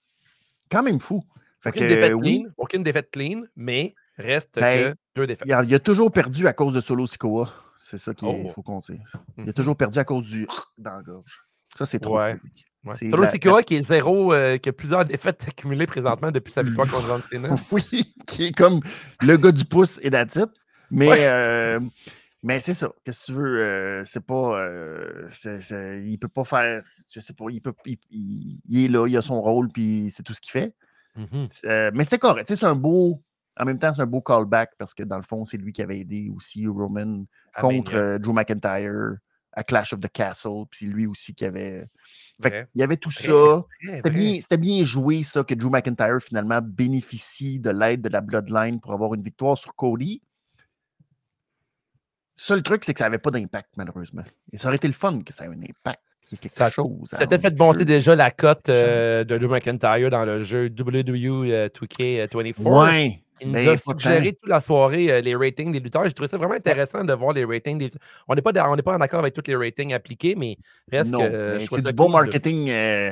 Quand même fou. Fait Aucune que, défaite oui, clean. Aucune défaite clean, mais reste Ben, que deux défaites. il a, il a toujours perdu à cause de Solo Sikoa. C'est ça qu'il Oh. faut qu'on dise. Il a Mhm. toujours perdu à cause du dans la gorge. Ça, c'est trop. Ouais. Ouais. Solo la- Sikoa qui est zéro, euh, qui a plusieurs défaites accumulées présentement depuis sa victoire contre John Cena. Oui, qui est comme le gars du pouce et d'attitude. Mais, Ouais. euh, mais c'est ça. Qu'est-ce que tu veux? euh, c'est pas. euh, il peut pas faire. Je sais pas. Il, peut, il, il- il est là, il a son rôle, puis c'est tout ce qu'il fait. Mhm. Euh, mais c'est correct. C'est un beau. En même temps, c'est un beau callback parce que dans le fond, c'est lui qui avait aidé aussi Roman À contre Mania. euh, Drew McIntyre à Clash of the Castle. Puis lui aussi qui avait. Fait il y avait tout ça. C'était bien, c'était bien joué, ça, que Drew McIntyre, finalement, bénéficie de l'aide de la Bloodline pour avoir une victoire sur Cody. Seul truc, c'est que ça n'avait pas d'impact, malheureusement. Et ça aurait été le fun que ça ait un impact. quelque Ça- chose. Ça a peut-être fait monter déjà la cote euh, de Drew McIntyre dans le jeu WWE euh, 2K24. Ouais. Il nous a suggéré toute la soirée euh, les ratings des lutteurs. J'ai trouvé ça vraiment intéressant de voir les ratings des. On n'est pas, dans- on n'est pas en accord avec tous les ratings appliqués, mais reste Non, que. euh, c'est du cool de- marketing. euh,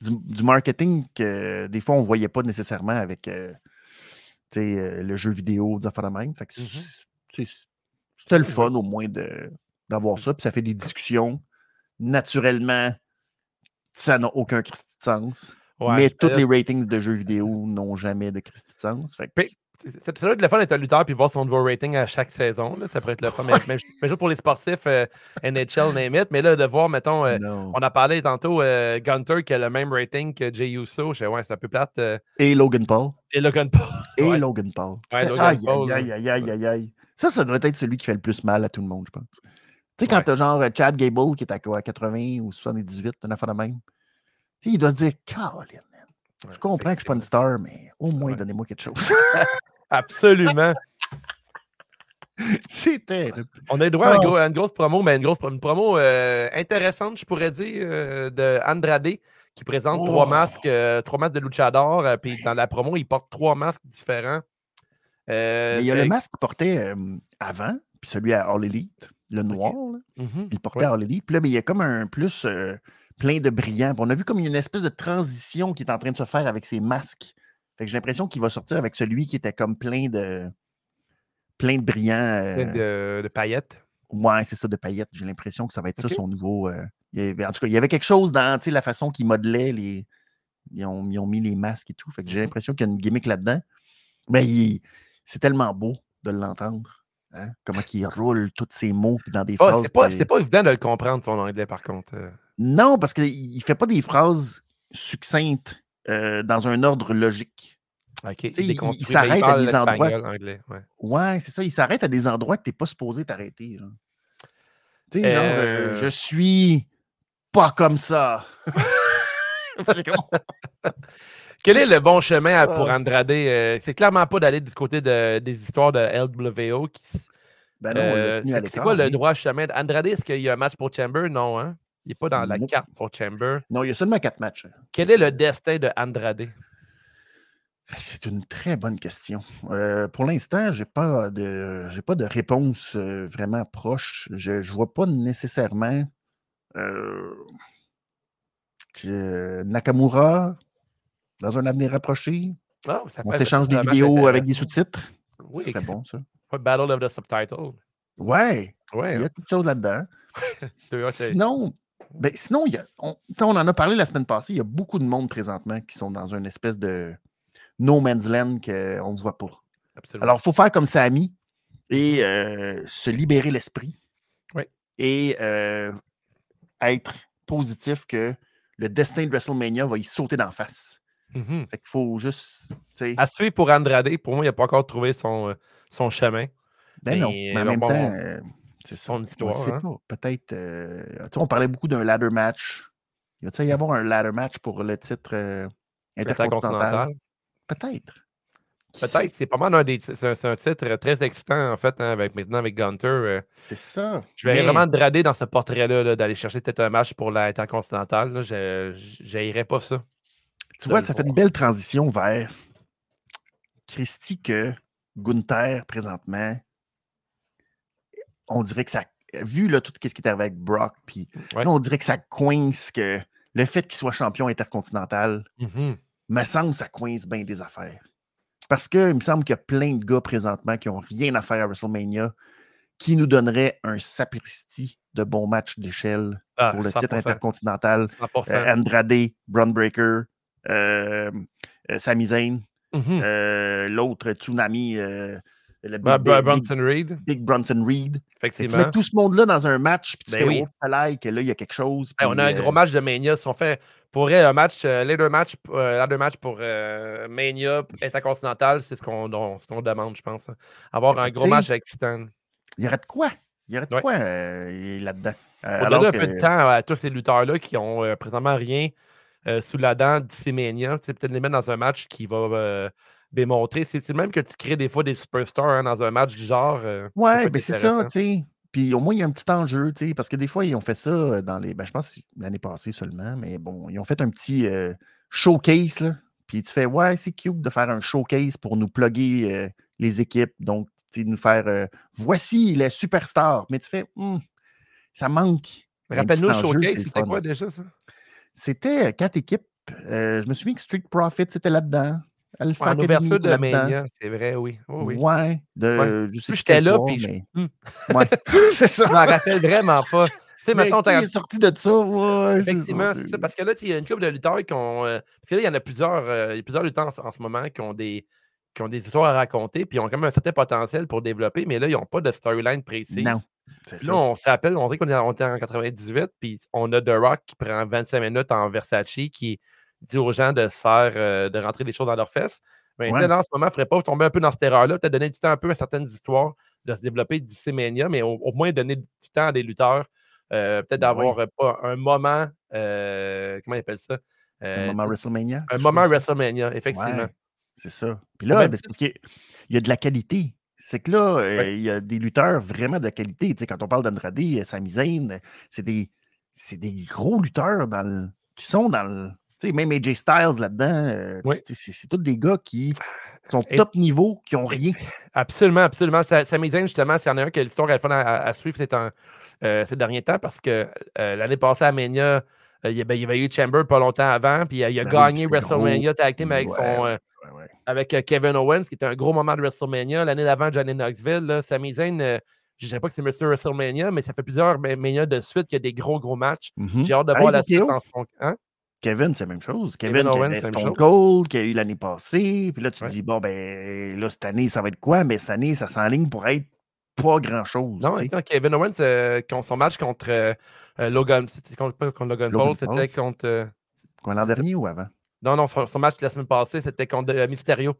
du, du marketing que des fois, on ne voyait pas nécessairement avec euh, euh, le jeu vidéo, des affaires de même. Fait que Mhm. c'est- C'était le Ouais. fun, au moins, d'avoir ça. Puis ça fait des discussions. Naturellement, ça n'a aucun Christi de sens. Ouais, mais tous les ratings de jeux vidéo n'ont jamais de Christi de sens. Fait que- Ça ça doit être le fun d'être un lutteur puis voir son nouveau rating à chaque saison. là. Ça pourrait être le fun. Mais, mais, mais juste pour les sportifs, euh, NHL, name it. Mais là, de voir, mettons, euh, on a parlé tantôt, euh, Gunter qui a le même rating que Jay Uso. Je sais, ouais, c'est un peu plate. Et Logan Paul. et Logan Paul. Et Ouais. Logan Paul. Ouais, Logan aïe, Paul, aïe, aïe, aïe, aïe, aïe. Ça, ça devrait être celui qui fait le plus mal à tout le monde, je pense. Tu sais, quand Ouais. t'as genre euh, Chad Gable qui est à quoi, 80 ou 78, une affaire de même. Tu sais, il doit se dire, Caroline. Je comprends que je suis pas une star, mais au moins, Ouais. donnez-moi quelque chose. Absolument. C'est terrible. On a eu droit à, un Ah. gros- à une grosse promo, mais une grosse une promo euh, intéressante, je pourrais dire, euh, de Andrade, qui présente trois Oh. masques, euh, trois masques de luchador. puis dans la promo, il porte trois masques différents. Euh, Mais il y a euh, le masque qu'il portait euh, avant, puis celui à All Elite, le noir, là, mhm, il portait ouais. à All Elite. Puis là, ben, il y a comme un plus euh, plein de brillants. Puis on a vu comme une espèce de transition qui est en train de se faire avec ces masques. Fait que j'ai l'impression qu'il va sortir avec celui qui était comme plein de plein de brillants. plein de, de paillettes. Ouais, c'est ça, de paillettes. J'ai l'impression que ça va être ça son nouveau. euh, il y avait- en tout cas, il y avait quelque chose dans la façon qu'ils modelaient les. Ils ont, ils ont mis les masques et tout. Fait que j'ai Mhm. l'impression qu'il y a une gimmick là-dedans. Mais il- c'est tellement beau de l'entendre. hein, Comment il roule tous ces mots dans des Ah, phrases. c'est pas, pas évident de le comprendre, ton anglais, par contre. euh. Non, parce qu'il ne fait pas des phrases succinctes euh, dans un ordre logique. OK. sais, il- s'arrête à des endroits- anglais, ouais. Ouais, c'est ça. Il s'arrête à des endroits que tu n'es pas supposé t'arrêter. Tu sais, genre, Euh. je suis pas comme ça. Quel est le bon chemin à- pour. Andrade? Euh, c'est clairement pas d'aller du côté de- des histoires de LWO. Qui, ben non, euh, c'est- quoi le droit chemin? d'Andrade? Est-ce qu'il y a un match pour Chamber? Non, hein? Il n'est pas dans la carte pour Chamber. Non, il y a seulement quatre matchs. Quel est le destin de Andrade? C'est une très bonne question. Euh, pour l'instant, je n'ai pas, de- j'ai pas de réponse euh, vraiment proche. Je ne vois pas nécessairement euh, Nakamura dans un avenir rapproché. Ah, On s'échange c'est des vidéos avec des sous-titres. Oui, Ce serait bon, ça. Battle of the Subtitle. Ouais, Ouais, il y a hein. quelque chose là-dedans. C'est- Sinon, ben, sinon il y a- on, on en a parlé la semaine passée, il y a beaucoup de monde présentement qui sont dans une espèce de no man's land qu'on ne voit pas. absolument. Alors, il faut faire comme Samy et euh, se libérer l'esprit. Oui. Et euh, être positif que le destin de WrestleMania va y sauter d'en face. Mhm. Fait qu'il faut juste. À suivre pour Andrade, pour moi, il n'a pas encore trouvé son, euh, son chemin. ben non, mais mais en même bon, temps, euh, c'est son On histoire, hein. Peut-être. euh, on parlait beaucoup d'un ladder match. Il va-t-il y avoir un ladder match pour le titre euh, intercontinental? Peut-être. Peut-être, c'est pas mal un des. C'est un, titre très excitant, en fait, hein, avec, maintenant avec Gunter. euh, C'est ça. je Mais- vraiment Andrade dans ce portrait-là, là, d'aller chercher peut-être un match pour l'intercontinental. Je n'irais pas ça. Tu vois, ça fait une belle transition vers Christy que Gunther, présentement, on dirait que ça. Vu là, tout ce qui est arrivé avec Brock, puis Ouais. là, on dirait que ça coince que le fait qu'il soit champion intercontinental, Mhm. me semble que ça coince bien des affaires. Parce que il me semble qu'il y a plein de gars présentement qui n'ont rien à faire à WrestleMania qui nous donneraient un sapristi de bons matchs d'échelle Ah, pour le 100%, titre intercontinental. 100%. Euh, Andrade, Braun Breaker, euh, euh, Sami Zayn, Mhm. euh, l'autre Tsunami, euh, le Big, Bra- Big- Bronson Reed, Big Bronson Reed. Tu mets tout ce monde-là dans un match, puis tu Ben fais oui. oh, palais, que là, il y a quelque chose. Hey, on a un gros match de Mania. Si on fait pour un match, les deux matchs, euh, ladder match pour Mania intercontinental, c'est ce qu'on on- ce demande, je pense. hein. Avoir un gros match avec Stan. Il y aurait de quoi? Il y aurait de Ouais. quoi là-dedans? Alors donner un que- peu de temps à tous ces lutteurs-là qui ont présentement rien euh, sous la dent d'ici Mania, tu sais, peut-être les mettre dans un match qui va euh, démontrer. C'est même que tu crées des fois des superstars hein, dans un match du genre. euh, Ouais, ben c'est ça, tu sais. Puis au moins, il y a un petit enjeu, tu sais, parce que des fois, ils ont fait ça dans les. Ben, je pense l'année passée seulement, mais bon, ils ont fait un petit euh, showcase, là. Puis tu fais, ouais, c'est cute de faire un showcase pour nous plugger euh, les équipes. Donc, tu sais, nous faire, euh, voici les superstars. Mais tu fais, Hum, ça manque. Rappelle-nous le showcase, c'était quoi déjà ça? C'était quatre équipes. je me souviens que Street Profit, c'était là-dedans. Alpha en ouverture de Mania, c'est vrai, oui. oui. Ouais, de, je sais J'étais là, puis je... Hmm. ouais. c'est ça. Je m'en rappelle vraiment pas. Tu sais, mettons, tu sorti de ça, ouais, Effectivement, c'est ça. Parce que là, il y a une couple de lutteurs qui ont. Euh, parce que là, il y en a plusieurs, euh, il y a plusieurs lutteurs en, ce moment qui ont des qui ont des histoires à raconter, puis ils ont quand même un certain potentiel pour développer, mais là, ils n'ont pas de storyline précise. Non. Là, on se rappelle, on dit qu'on est en 98, puis on a The Rock qui prend 25 minutes en Versace, qui dit aux gens de se faire, euh, de rentrer des choses dans leurs fesses. Mais là, en ce moment, il ne faudrait pas tomber un peu dans cette erreur-là. Peut-être donner du temps un peu à certaines histoires de se développer d'ici Mania, mais au, moins donner du temps à des lutteurs. Euh, peut-être ben d'avoir pas un moment, euh, comment ils appellent ça? un moment WrestleMania? Un moment WrestleMania, effectivement. c'est ça. Puis là, ben, parce qu'il y a de la qualité. C'est que là, il y a des lutteurs vraiment de qualité. Tu sais, quand on parle d'Andrade, Sami Zayn, c'est des, des gros lutteurs dans qui sont dans le, sais, même AJ Styles là-dedans, euh, c'est tous des gars qui sont top niveau, qui n'ont rien. Absolument, absolument. Ça justement, s'il y en a un qui a l'histoire à, à, suivre euh, ces derniers temps, parce que euh, l'année passée à Mania, il y, avait, eu Chamber pas longtemps avant, puis il a ben gagné WrestleMania Tag Team avec, son, avec Kevin Owens, qui était un gros moment de WrestleMania. L'année d'avant, Johnny Knoxville. Là, Sami Zayn, je ne sais pas que c'est Mr. WrestleMania, mais ça fait plusieurs Mania de suite qu'il y a des gros, gros matchs. Mm-hmm. J'ai hâte de voir la suite en ce moment. Hein? Kevin, c'est la même chose. Kevin, Kevin Owens, Stone Cold, qui a eu l'année passée. Puis là, tu te dis, bon, ben là, cette année, ça va être quoi? Mais cette année, ça s'enligne pour être pas grand-chose. Non, Kevin Owens, euh, son match contre euh, euh, Logan, c'était contre, contre, Logan, Paul, c'était contre. l'an dernier ou avant? Non, non, son, match la semaine passée, c'était contre Mysterio.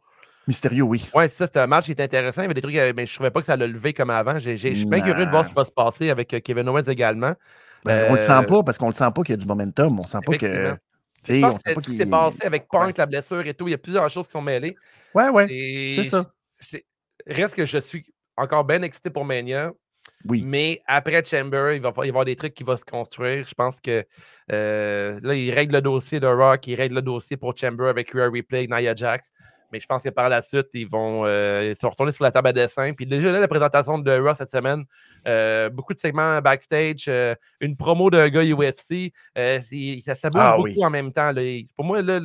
Mysterio, oui. Oui, ça, c'était un match qui était intéressant. Il y avait des trucs, mais je ne trouvais pas que ça l'a levé comme avant. Je suis bien curieux de voir ce qui va se passer avec Kevin Owens également. Ben, on le sent pas parce qu'on le sent pas qu'il y a du momentum. On sent pas que. Je pense que ce qui s'est passé avec Punk, la blessure et tout, il y a plusieurs choses qui sont mêlées. Ouais, ouais. C'est ça. Reste que je suis encore bien excité pour Mania. Oui. Mais après Chamber, il va y avoir des trucs qui vont se construire. Je pense que euh, là, il règle le dossier de Rock, il règle le dossier pour Chamber avec Rare Replay, Nia Jax. Mais je pense que par la suite, ils vont euh, se retourner sur la table à dessin. Puis déjà, là, la présentation de Raw cette semaine, euh, beaucoup de segments backstage, euh, une promo d'un gars UFC. ça, bouge ah beaucoup en même temps. Pour moi, là,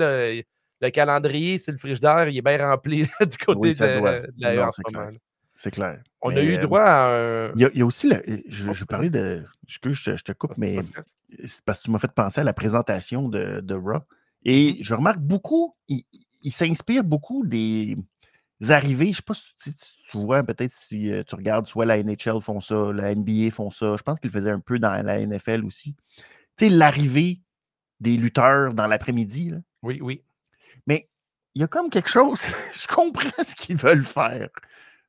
le, calendrier, c'est le frigidaire, il est bien rempli du côté de, la en ce moment. C'est clair. On a eu droit à un. Il y, a, aussi, je, je parlais de. Je, je, te coupe, mais c'est parce que tu m'as fait penser à la présentation de, de Raw. Et mm-hmm. je remarque beaucoup, il s'inspire beaucoup des arrivées. Je ne sais pas si tu, vois, peut-être si euh, tu regardes, soit la NHL font ça, la NBA font ça. Je pense qu'ils le faisaient un peu dans la NFL aussi. Tu sais, l'arrivée des lutteurs dans l'après-midi. Oui, oui. Mais il y a comme quelque chose, je comprends ce qu'ils veulent faire.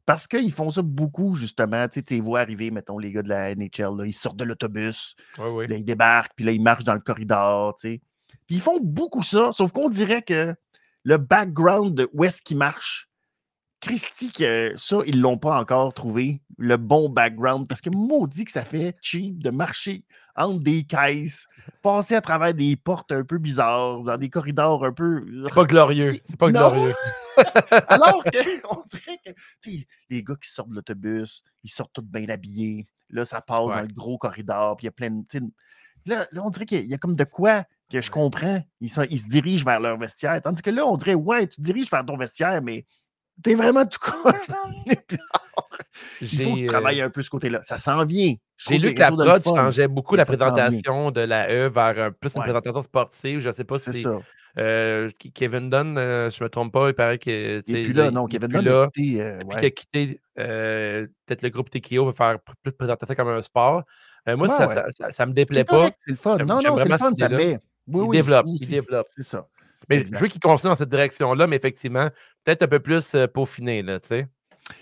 Parce qu'ils font ça beaucoup, justement. Tu sais, vois arriver, mettons, les gars de la NHL, ils sortent de l'autobus, là, ils débarquent, puis là, ils marchent dans le corridor, tu sais. Puis ils font beaucoup ça, sauf qu'on dirait que le background de où est-ce qu'il marche. Christy, que ça, ils ne l'ont pas encore trouvé, le bon background, parce que maudit que ça fait cheap de marcher entre des caisses, passer à travers des portes un peu bizarres, dans des corridors un peu. C'est pas glorieux. C'est pas glorieux. Alors qu'on dirait que les gars qui sortent de l'autobus, ils sortent tous bien habillés. Là, ça passe dans le gros corridor, puis il y a plein de. Là, là, on dirait qu'il y a comme de quoi que je comprends. Ils, se dirigent vers leur vestiaire. Tandis que là, on dirait, ouais, tu te diriges vers ton vestiaire, mais t'es vraiment tout croche Il faut que tu travailles un peu ce côté-là. Ça s'en vient. J'ai lu que la prod changeait beaucoup la présentation de la E vers plus une présentation sportive. Je ne sais pas si euh, Kevin Dunn, euh, je ne me trompe pas, il paraît que. Et puis là, non, Kevin Dunn a quitté. Euh, a quitté peut-être le groupe TKO veut faire plus de présentation comme un sport. moi, ça, ça, me déplaît pas. C'est le fun. Non, non, c'est le fun, ça met. Oui, il développe. Il développe. C'est ça. Mais je veux qu'il continue dans cette direction-là, mais effectivement, peut-être un peu plus euh, peaufiné, là, tu sais.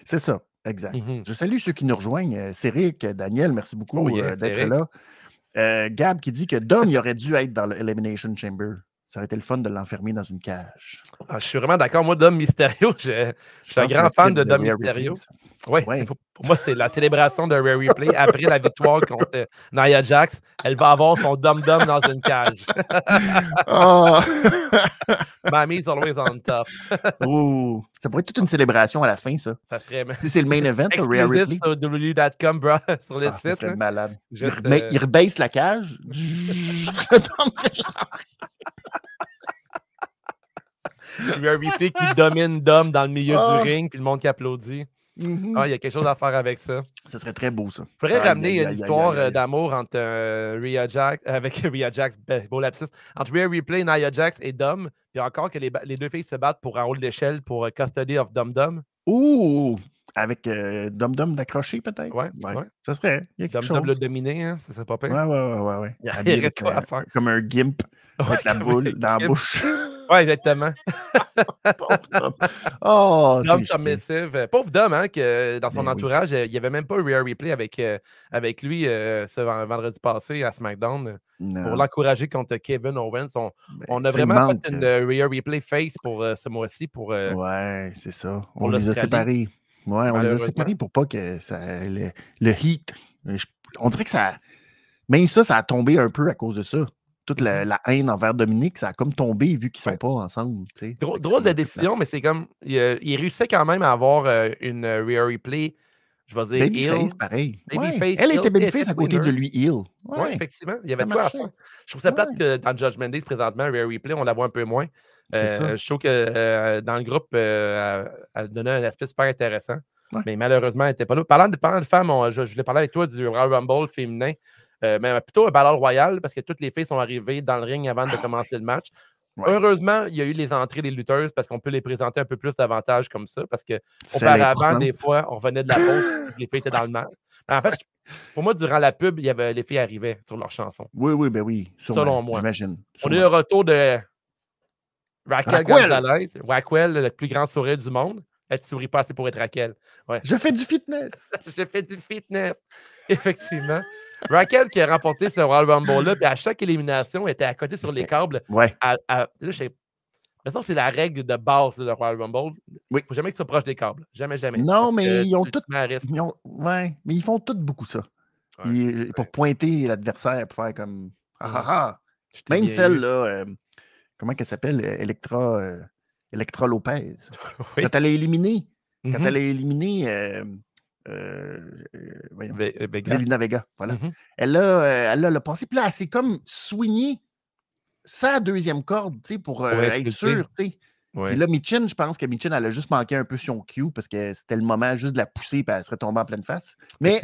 C'est ça, exact. Mmh je salue ceux qui nous rejoignent. Euh, Céric, Daniel, merci beaucoup oh, euh, d'être là. Gab qui dit que Don il aurait dû être dans l'Elimination Chamber. Ça aurait été le fun de l'enfermer dans une cage. Ah, je suis vraiment d'accord. Moi, Dom Mysterio, je, suis un grand fan de Dom Mysterio. Oui, ouais. Pour moi, c'est la célébration de Rare Replay après la victoire contre euh, Nia Jax. Elle va avoir son dum-dum dans une cage. Oh. Mammy's always on top. Oh. Ça pourrait être toute une célébration à la fin, ça. Ça serait Si c'est le main event, Rare Ripley. sur www.com, bro, sur le Ah, ça site. serait là. malade. Il, Juste, euh, il rebaisse la cage. Replay qui domine Dom dans le milieu Ah. du ring, puis le monde qui applaudit. Mhm. Ah, il y a quelque chose à faire avec ça. Ça serait très beau, ça. Il faudrait ramener une histoire euh, d'amour entre euh, Rhea Jax, avec Rhea Jax, ben, beau lapsus, entre Rhea Replay, Nia Jax et Dom, puis encore que les, deux filles se battent pour un rôle d'échelle pour euh, Custody of Dom Dom. Ouh! Avec euh, Dom Dom d'accrocher, peut-être? Ouais, ouais. Ça serait. Il y a quelque Dom chose. Dom le dominé, hein, ça serait pas pire. Ouais, ouais, ouais, ouais. ouais. Il y a avec, quoi à euh, faire. Comme un gimp avec la boule dans la bouche. Ouais, exactement. Oh, Dom submissive. Euh, Pauvre Dom, hein, que dans son Ben oui. entourage, euh, il n'y avait même pas Rhea Replay avec, euh, avec lui euh, ce ven- vendredi passé à SmackDown Non, pour l'encourager contre Kevin Owens. On, ben, on a vraiment manque, fait une euh, Rhea Replay face pour ce mois-ci pour. Ouais, c'est ça. On les a séparés. Ouais, on les a séparés pour pas que ça, le, le heat. je- on dirait que ça. Même ça, ça a tombé un peu à cause de ça. Toute la, la haine envers Dominique, ça a comme tombé vu qu'ils sont Ouais. pas ensemble. tu sais. Drôle, de décision, mais c'est comme. Il, euh, il réussissait quand même à avoir euh, une euh, Rhea Replay, je vais dire, Babyface, pareil. Ouais, Babyface, Elle était babyface à côté de lui, heel. Oui, Ouais. effectivement. Il y avait de quoi à faire. Je trouve ça plate Ouais. que dans Judgment Days, présentement, Rhea Replay, on la voit un peu moins. Euh, je trouve que euh, dans le groupe, euh, elle, elle donnait un aspect super intéressant. Ouais. Mais malheureusement, elle n'était pas là. Parlant de, parlant de femmes, on- je, je voulais parler avec toi du Royal Rumble féminin, euh, mais plutôt un Battle Royal parce que toutes les filles sont arrivées dans le ring avant de commencer le match. Ouais. Heureusement, il y a eu les entrées des lutteuses parce qu'on peut les présenter un peu plus davantage comme ça. Parce que auparavant, des fois, on revenait de la pause et les filles étaient dans le match. Mais en fait, pour moi, durant la pub, il y avait, les filles arrivaient sur leur chanson. Oui, oui, ben oui. sûrement, Selon moi. J'imagine. On a eu retour de Raquel Raquel. Gonzalez. Raquel, le plus grand sourire du monde. Elle ne sourit pas assez pour être Raquel. Je fais du fitness. J'ai fait du fitness. Effectivement. Raquel qui a remporté ce Royal Rumble-là, puis à chaque élimination, elle était à côté sur les câbles. Ouais. À, à- là, je sais- de toute façon, c'est la règle de base de Royal Rumble. Oui. Il faut jamais qu'ils soient proches des câbles. Jamais, jamais. Non, Parce mais que ils ont ont- Ouais, mais ils font tous beaucoup ça. Ouais, Ils- Pour pointer l'adversaire, pour faire comme. Ah, ah, ah. Je Même celle-là, euh, comment qu'elle s'appelle? Electra, euh, Electra Lopez. Oui. Quand elle a éliminé, quand Mhm. elle a éliminé euh, euh, euh, voyons, Ve- Vega. Zelina Vega, voilà. Elle a, elle a le passé. Puis là, elle s'est comme soignée sa deuxième corde, tu sais, pour euh, Pour être sais. Ouais. Puis là, Michin, je pense que Michin, elle a juste manqué un peu son cue parce que c'était le moment juste de la pousser puis elle serait tombée en pleine face. Mais.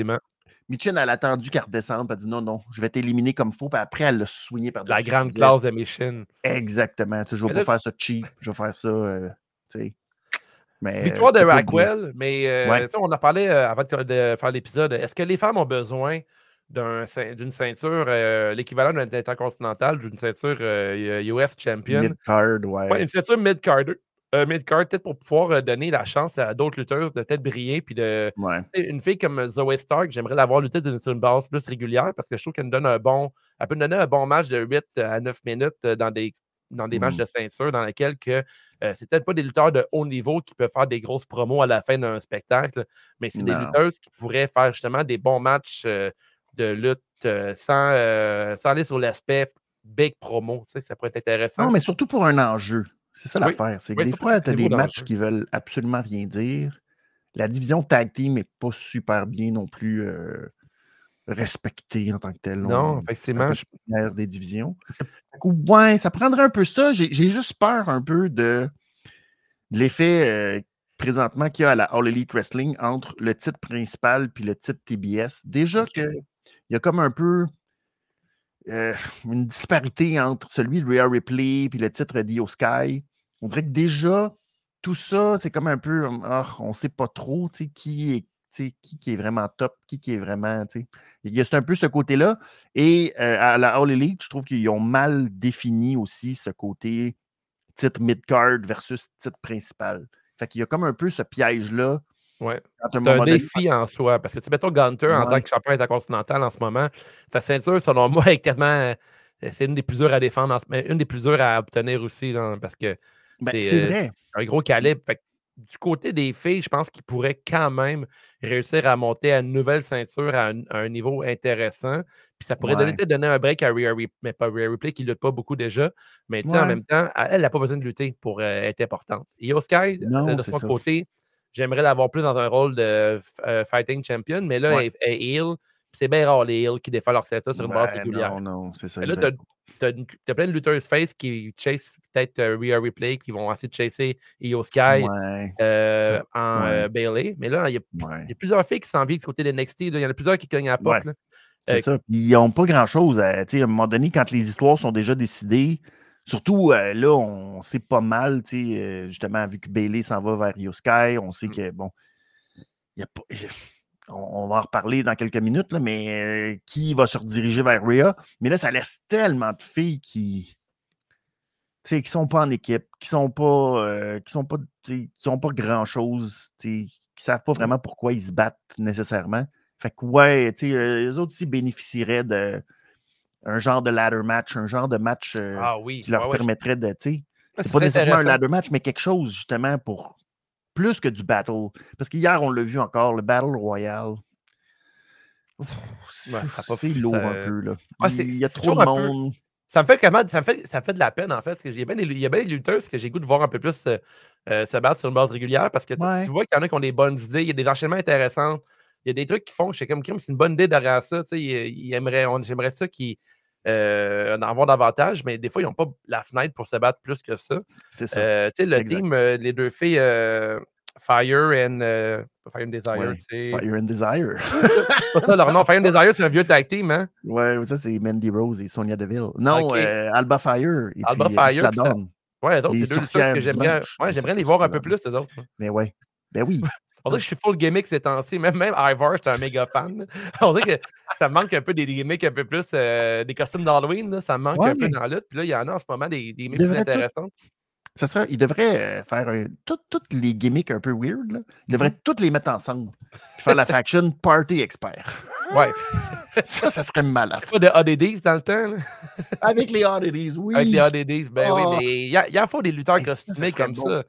Michin, elle a attendu qu'elle redescende. Elle a dit non, non, je vais t'éliminer comme il faut. Puis après, elle l'a soigné par La grande classe de Mission. Exactement. Tu sais, je vais là- pas faire ça cheap. Je vais faire ça, euh, tu sais. Mais, Victoire de. Raquel, mais euh, Ouais. tu sais, on en parlait euh, avant de, faire l'épisode. Est-ce que les femmes ont besoin d'une ceinture, euh, l'équivalent d'un intercontinental, d'une ceinture euh, US Champion? Mid-card, ouais. Ouais, une ceinture mid-card. Euh, mid-card, peut-être pour pouvoir euh, donner la chance à d'autres lutteuses de peut-être briller. Puis de, Ouais. une fille comme Zoe Stark, j'aimerais l'avoir lutter d'une- sur une base plus régulière parce que je trouve qu'elle donne un bon. Elle peut nous donner un bon match de 8 à 9 minutes euh, dans des, dans des matchs Mm. de ceinture dans lesquels que euh, c'est peut-être pas des lutteurs de haut niveau qui peuvent faire des grosses promos à la fin d'un spectacle, mais c'est des lutteuses qui pourraient faire justement des bons matchs euh, de lutte euh, sans, euh, sans aller sur l'aspect big promo. Ça pourrait être intéressant. Non, mais surtout pour un enjeu. C'est ça Oui. l'affaire. C'est que Oui, des fois, tu as des matchs qui veulent absolument rien dire. La division tag team n'est pas super bien non plus euh, respectée en tant que telle. non, On- effectivement. l'air des divisions. Ouais, ça prendrait un peu ça. J'ai juste peur un peu de, de l'effet euh, présentement qu'il y a à la All Elite Wrestling entre le titre principal puis le titre TBS. Déjà Ok. que il y a comme un peu euh, une disparité entre celui de Rhea Ripley puis le titre d'Io Sky. On dirait que déjà, tout ça, c'est comme un peu, ah, on ne sait pas trop qui est, qui, qui est vraiment top, qui, est vraiment. tu sais. Il y a c'est un peu ce côté-là. Et euh, à la All Elite, je trouve qu'ils ont mal défini aussi ce côté titre mid-card versus titre principal. Fait qu'il y a comme un peu ce piège-là. Ouais. C'est un défi en soi. Parce que, tu sais, mettons, Gunter, en Ouais. tant que champion intercontinental en ce moment, sa ceinture, selon moi, est quasiment. euh, C'est une des plus dures à défendre, mais une des plus dures à obtenir aussi, là, parce que Ben, c'est, euh, un gros calibre. Fait que du côté des filles, je pense qu'ils pourraient quand même réussir à monter à une nouvelle ceinture à un, niveau intéressant. Puis ça pourrait donner, donner un break à Rhea Ripley, mais pas Rhea Ripley qui ne lutte pas beaucoup déjà. Mais en même temps, elle n'a pas besoin de lutter pour euh, être importante. Io Sky, de son côté, j'aimerais l'avoir plus dans un rôle de euh, fighting champion, mais là, elle, est heel. C'est bien rare les heels qui défendent leur ceinture sur une base régulière. Non, non, c'est ça. là, tu as, plein de lutteurs face qui chase peut-être euh, Rhea Replay, qui vont essayer de chasser Io Sky euh, en euh, Bailey. Mais là, il y, a plusieurs filles qui s'en viennent du côté de NXT. Il y en a plusieurs qui cognent à la porte. C'est ça. Ils n'ont pas grand-chose. À, à un moment donné, quand les histoires sont déjà décidées, surtout là, on sait pas mal, justement, vu que Bailey s'en va vers Sky, on sait mmh. que, bon, n'y a pas on, va en reparler dans quelques minutes, mais qui va se rediriger vers Rhea? Mais là, ça laisse tellement de filles qui qui ne sont pas en équipe, qui sont pas qui sont pas qui sont pas grand chose, qui ne savent pas mmh. vraiment pourquoi ils se battent nécessairement. Fait que ouais, les autres aussi bénéficieraient de un genre de ladder match, un genre de match ah qui leur permettrait de. C'est pas nécessairement un ladder match, mais quelque chose justement pour plus que du battle. Parce qu'hier, on l'a vu encore, le Battle Royale. c'est lourd un peu. Là. il y a trop de monde. Ça me, fait ça, me fait, ça fait de la peine, en fait. Parce que il, y a bien des, il y a bien des lutteuses que j'ai goût de voir un peu plus euh, euh, se battre sur une base régulière parce que tu vois qu'il y en a qui ont des bonnes idées, il y a des enchaînements intéressants. Il y a des trucs qui font que je sais comme c'est une bonne idée derrière ça. J'aimerais ça qu'ils euh, en avoir davantage, mais des fois, ils n'ont pas la fenêtre pour se battre plus que ça. C'est ça. Euh, le team, euh, les deux filles Fire and. Fire and Desire, c'est. Fire and Desire. c'est pas ça leur nom. Fire and Desire, c'est un vieux tag team, hein? Ouais, ça, c'est Mandy Rose et Sonia Deville. Non, Alba Fire. Et Alba Fire. Ouais, donc c'est deux lutteurs que j'aimerais. Ouais, j'aimerais les voir un peu plus, ces autres. Mais ouais. Ben oui. On dirait que je suis full gimmick ces temps-ci. Même, même Ivar, j'étais un méga fan. On dirait que ça me manque un peu des gimmicks un peu plus, euh, des costumes d'Halloween. Ça me manque un peu dans la lutte. Puis là, il y en a en ce moment des, des gimmicks intéressantes. Ça serait, il devrait euh, faire toutes les gimmicks un peu weird. Là. Il devrait mm-hmm. toutes les mettre ensemble. Puis faire la faction Party Expert. Ouais. ça, ça serait malade. Pas de ODDs dans le temps. Là. Avec les ODDs, oui. Avec les ODDs, ben oui, ah. mais il y, a, en faut des lutteurs costumés comme ça.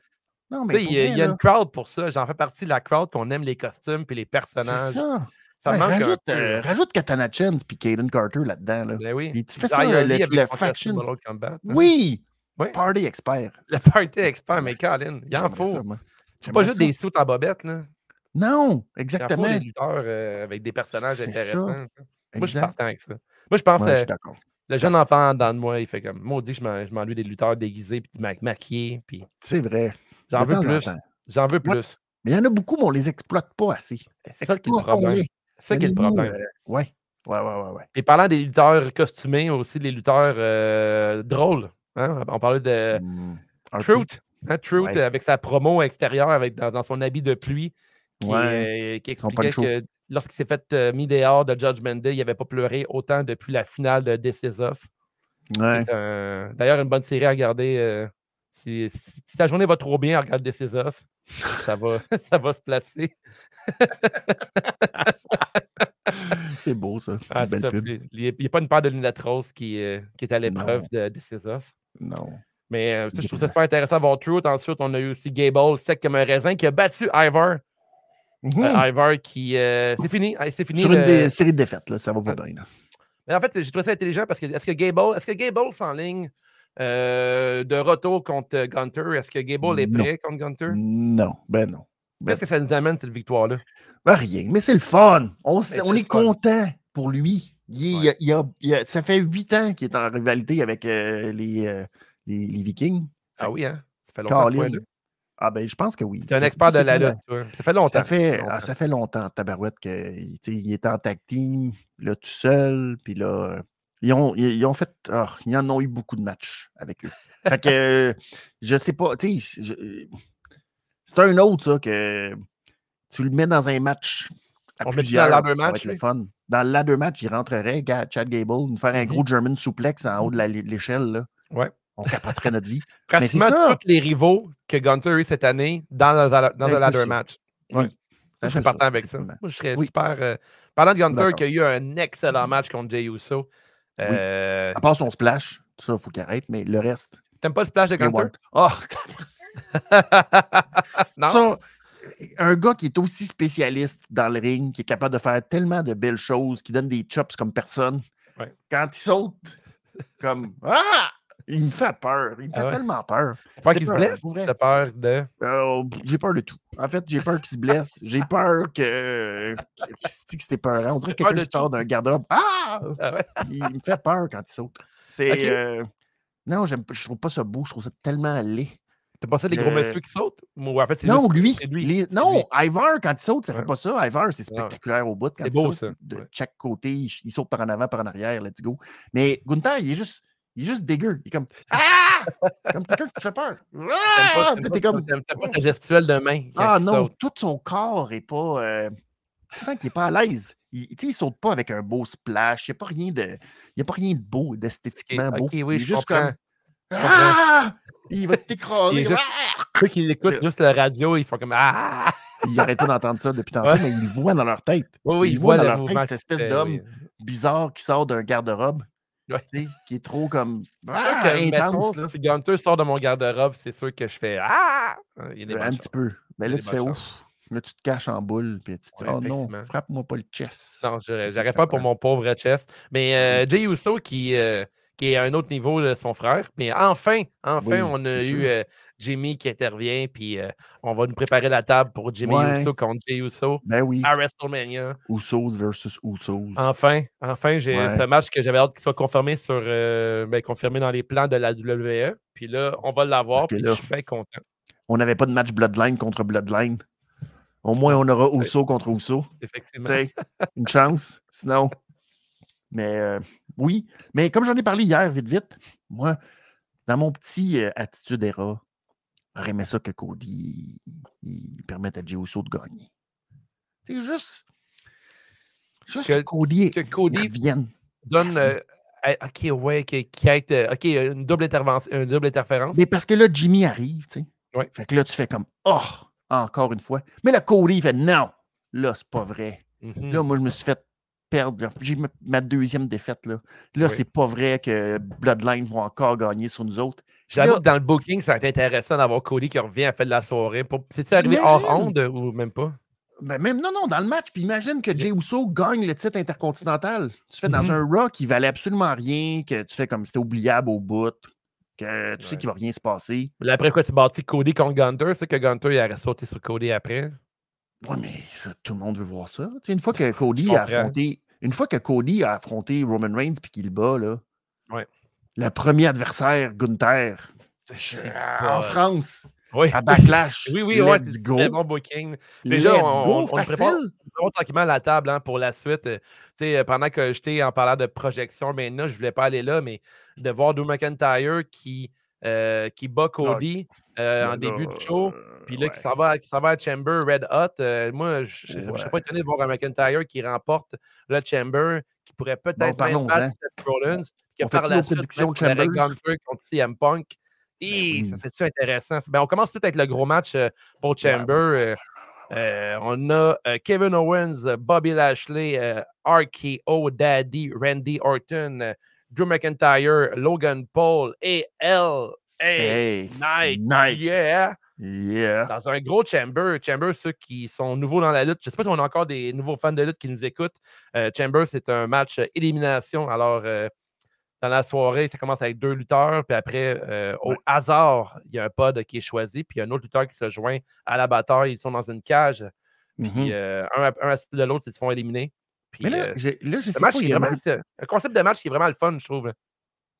Non, mais il y, a une crowd pour ça. J'en fais partie de la crowd qu'on aime les costumes et les personnages. C'est ça. Ça manque rajoute, euh, rajoute Katana Chance puis Kaden Carter là-dedans. Là. Ben oui. Et tu fais ça, le, faction. Combat, hein. oui. oui. Party expert. Le party expert, mais Colin, il en faut. C'est pas juste des sous en bobette, là. Non, exactement. Il en faut des lutteurs euh, avec des personnages intéressants. Moi, je suis partant avec ça. Moi, je pense que euh, le jeune enfant dans moi, il fait comme, maudit, je m'ennuie des lutteurs déguisés puis maquillés. Puis... C'est vrai. J'en veux plus. J'en veux plus. Mais il y en a beaucoup, mais on ne les exploite pas assez. C'est ça qui est le problème. C'est ça qui est le problème. Oui. Ouais, ouais, ouais, ouais. Et parlant des lutteurs costumés, aussi des lutteurs euh, drôles. Hein? On parlait de mmh, Truth. Hein? Truth avec sa promo extérieure avec, dans, son habit de pluie qui, euh, qui expliquait que lorsqu'il s'est fait euh, mis dehors de Judgment Day, il n'avait pas pleuré autant depuis la finale de This Is Ouais. D'ailleurs, une bonne série à regarder si, si, ta journée va trop bien, regarde os. Ça va, ça va se placer. c'est beau, ça. Ah, il n'y a, pas une paire de lunettes roses qui, euh, qui est à l'épreuve de, de. Non. Mais euh, ça, je trouve ça super intéressant de voir Truth. Ensuite, on a eu aussi Gable, sec comme un raisin, qui a battu Ivar. Mm-hmm. Euh, Ivar qui. c'est fini. C'est fini. Sur une série de défaites, là, ça va pas bien. Mais en fait, j'ai trouvé ça intelligent parce que est-ce que Gable, est-ce que Gable s'enligne euh, de retour contre Gunter. Est-ce que Gable est prêt contre Gunter? Non, ben non. Ben Qu'est-ce que ça nous amène, cette victoire-là? Ben rien, mais c'est le fun. On, on est, content pour lui. Il, ça fait huit ans qu'il est en rivalité avec euh, les, euh, les, les, Vikings. Ah oui, hein? Ça fait longtemps. Ah ben, je pense que oui. Tu es un expert de la lutte, Ça fait longtemps. Ça fait, longtemps. Ah, ça fait longtemps, Tabarouette, qu'il il est en tag team, là, tout seul, puis là, ils ont, ils ont fait. Oh, ils en ont eu beaucoup de matchs avec eux. Fait que je sais pas. Tu sais, c'est un autre, ça, que tu le mets dans un match. À On plusieurs, dans le match. le fun. Dans le ladder match, il rentrerait, Chad Gable, nous faire un gros mm-hmm. German suplex en haut de mm-hmm. l'échelle. Ouais. On capoterait notre vie. Pratiquement tous les rivaux que Gunter a eu cette année dans, dans, dans ladder match. Oui. je serais partant avec ça. Moi, je serais super. Euh, parlant de Gunter, qui a eu un excellent match contre Jay Uso. Euh... À part son splash, ça, il faut qu'il arrête, mais le reste. T'aimes pas le splash de Gunter? Oh! non? Ça, un gars qui est aussi spécialiste dans le ring, qui est capable de faire tellement de belles choses, qui donne des chops comme personne, Ouais. quand il saute, comme Ah! Il me fait peur. Il me fait Ah ouais? tellement peur. Faut c'est qu'il se peur, blesse? T'as peur de? Euh, j'ai peur de tout. En fait, j'ai peur qu'il se blesse. J'ai peur que. que, que c'était peur. On dirait peur quelqu'un de qui sort d'un garde-robe. Ah! Ah ouais? Il me fait peur quand il saute. C'est. Euh, Non, je trouve pas ça beau. Je trouve ça tellement laid. T'as pas ça des gros Euh, messieurs qui sautent? Ou en fait, Non, lui. lui. les- Non, lui. Ivar, quand il saute, ça fait Ouais. pas ça. Ivar, c'est Non. spectaculaire au bout. Quand C'est beau, saute ça. De Ouais. chaque côté, il, il saute par en avant, par en arrière. Let's go. Mais Gunther, il est juste. Il est juste bigger. Il est comme Ah! comme quelqu'un qui te fait peur. Ah! pas, Puis t'es pas- comme. t'aimes- pas sa gestuelle de main. Ah non, saute. tout son corps est pas. euh, Tu sens qu'il est pas à l'aise. Il, tu sais, il saute pas avec un beau splash. Il n'y a pas rien de. Il y a pas rien de beau, d'esthétiquement beau. Oui, il est je juste comprends. comme. Ah! Il va t'écraser. Juste- Ah! Ceux qui écoutent juste la radio, ils font comme Ah! Ils arrêtent d'entendre ça depuis tantôt, Ouais. mais ils le voient dans leur tête. Oui, oui, Ils ils voient voient dans le leur tête cette espèce Euh, d'homme oui. bizarre qui sort d'un garde-robe. Ouais. Qui est trop comme. Ah, que, intense. mettons, là. si Gunter sort de mon garde-robe, c'est sûr que je fais Ah! Il y a des Un petit peu. Mais y là, tu fais ouf. Là, tu te caches en boule. Puis tu te dis, Ouais, oh non, frappe-moi pas le chest. Non, j'aurais pas pour mon pauvre chest. Mais euh, Jay Uso qui, euh, qui est à un autre niveau de son frère. Mais enfin, enfin, Oui, on a eu euh, Jimmy qui intervient. Puis euh, on va nous préparer la table pour Jimmy Ouais. Uso contre Jay Uso Ben oui. à WrestleMania. Usos versus Usos. Enfin, enfin, j'ai Ouais. ce match que j'avais hâte qu'il soit confirmé sur euh, ben, confirmé dans les plans de la WWE. Puis là, on va l'avoir. Puis là- je suis bien content. On n'avait pas de match Bloodline contre Bloodline. Au moins, on aura Uso contre Uso. Effectivement. Tu sais, une chance. Sinon. Mais euh, oui. Mais comme j'en ai parlé hier, vite, vite, moi, dans mon petit euh, attitude era, j'aurais aimé ça que Cody il, il permette à Jey de gagner. C'est juste. Juste que, Que- Cody Que Cody revienne. donne. euh, ok, ouais, qui, qui a été, ok, une double intervention, une double interférence. Mais parce que là, Jimmy arrive, tu sais. Ouais. Fait que là, tu fais comme Oh, encore une fois. Mais là, Cody, il fait non. Là, c'est pas vrai. Mhm. Là, moi, je me suis fait perdre. J'ai ma, deuxième défaite. Là, là Oui. c'est pas vrai que Bloodline vont encore gagner sur nous autres. J'avoue là- que dans le booking, ça a été intéressant d'avoir Cody qui revient à faire de la soirée. Pour... C'est-tu arrivé hors onde ou même pas? Ben, même, non, non, dans le match. Puis imagine que Jey Uso gagne le titre intercontinental. Tu fais dans Mhm. un Raw qui valait absolument rien, que tu fais comme c'était oubliable au bout, que tu sais qu'il va rien se passer. Là, après quoi, tu bâtis Cody contre Gunter? C'est que Gunter, il aurait sauté sur Cody après? Ouais, mais ça, tout le monde veut voir ça. Tu sais, une fois que Cody a affronté. Une fois que Cody a affronté Roman Reigns puis qu'il le bat, là, Ouais. le premier adversaire, Gunther, en France, Oui. à Backlash. Oui, oui, ouais, c'est très bon booking. Déjà, on- go, on- on le facile. prépare. Préparons tranquillement la table hein, pour la suite. Euh, pendant que j'étais en parlant de projection, maintenant, je voulais pas aller là, mais de voir Drew McIntyre qui, euh, qui bat Cody euh, en début de show, puis là, ouais. qui s'en va, qui va à Chamber Red Hot. euh, moi, je ne Ouais. serais pas étonné de voir un McIntyre qui remporte le Chamber, qui pourrait peut-être même parlons-en. battre Seth Rollins, qui par la suite? Gunter contre CM Punk. Et oui. ça c'est-tu intéressant? Ben, on commence tout avec le gros match euh, pour Chamber. euh, on a Kevin Owens, Bobby Lashley, RKO Daddy, Randy Orton, Drew McIntyre, Logan Paul et L. Hey, Knight. Knight. Yeah! Yeah. Dans un gros Chamber. Chamber, ceux qui sont nouveaux dans la lutte. Je ne sais pas si on a encore des nouveaux fans de lutte qui nous écoutent. Euh, Chamber, c'est un match euh, élimination. Alors, euh, dans la soirée, ça commence avec deux lutteurs. Puis après, euh, au Ouais. hasard, il y a un pod qui est choisi. Puis il y a un autre lutteur qui se joint à la bataille. Ils sont dans une cage. Puis euh, un, à- un de l'autre, ils se font éliminer. Puis, Mais là, j'ai- là, je sais match, pas. c'est il y a vraiment, même- c'est un concept de match qui est vraiment le fun, je trouve.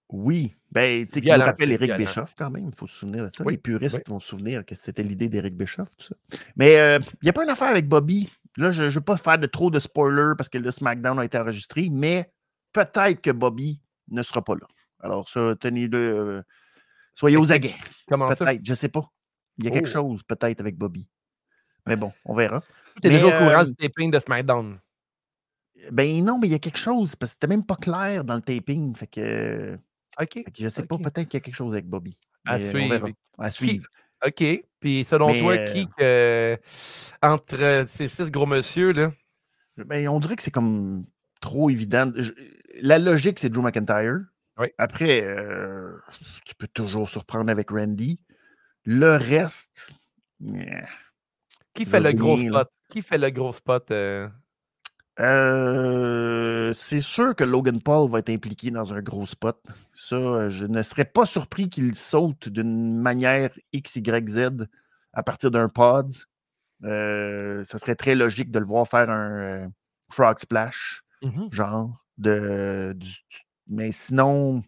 Oui. Ben, tu sais, qui nous rappelle Eric violent. Bischoff quand même. Il faut se souvenir de ça. Oui, Les puristes oui. vont se souvenir que c'était l'idée d'Eric Bischoff, tout ça. Mais euh, il n'y a pas une affaire avec Bobby. Là, je ne veux pas faire de trop de spoilers parce que le SmackDown a été enregistré, mais peut-être que Bobby ne sera pas là. Alors, ça, tenez-le. euh, soyez aux aguets. Comment ça? Peut-être, je ne sais pas. Il y a quelque Oh. chose, peut-être, avec Bobby. Mais bon, on verra. Tu es déjà au courant euh, du taping de SmackDown. Ben non, mais il y a quelque chose, parce que c'était même pas clair dans le taping. Fait que, OK. je sais pas, peut-être qu'il y a quelque chose avec Bobby. À Mais on suivre. verra. À suivre. OK. Puis selon Mais, toi, euh, qui entre ces six gros monsieur, là, Ben, on dirait que c'est comme trop évident. Je- La logique, c'est Drew McIntyre. Oui. Après, euh, tu peux toujours surprendre avec Randy. Le reste. yeah. Qui fait le gros là. spot? Qui fait le gros spot? euh? Euh, c'est sûr que Logan Paul va être impliqué dans un gros spot. Ça, euh, je ne serais pas surpris qu'il saute d'une manière X, Y, Z à partir d'un pod. Euh, ça serait très logique de le voir faire un euh, frog splash, genre. De, du- mais sinon.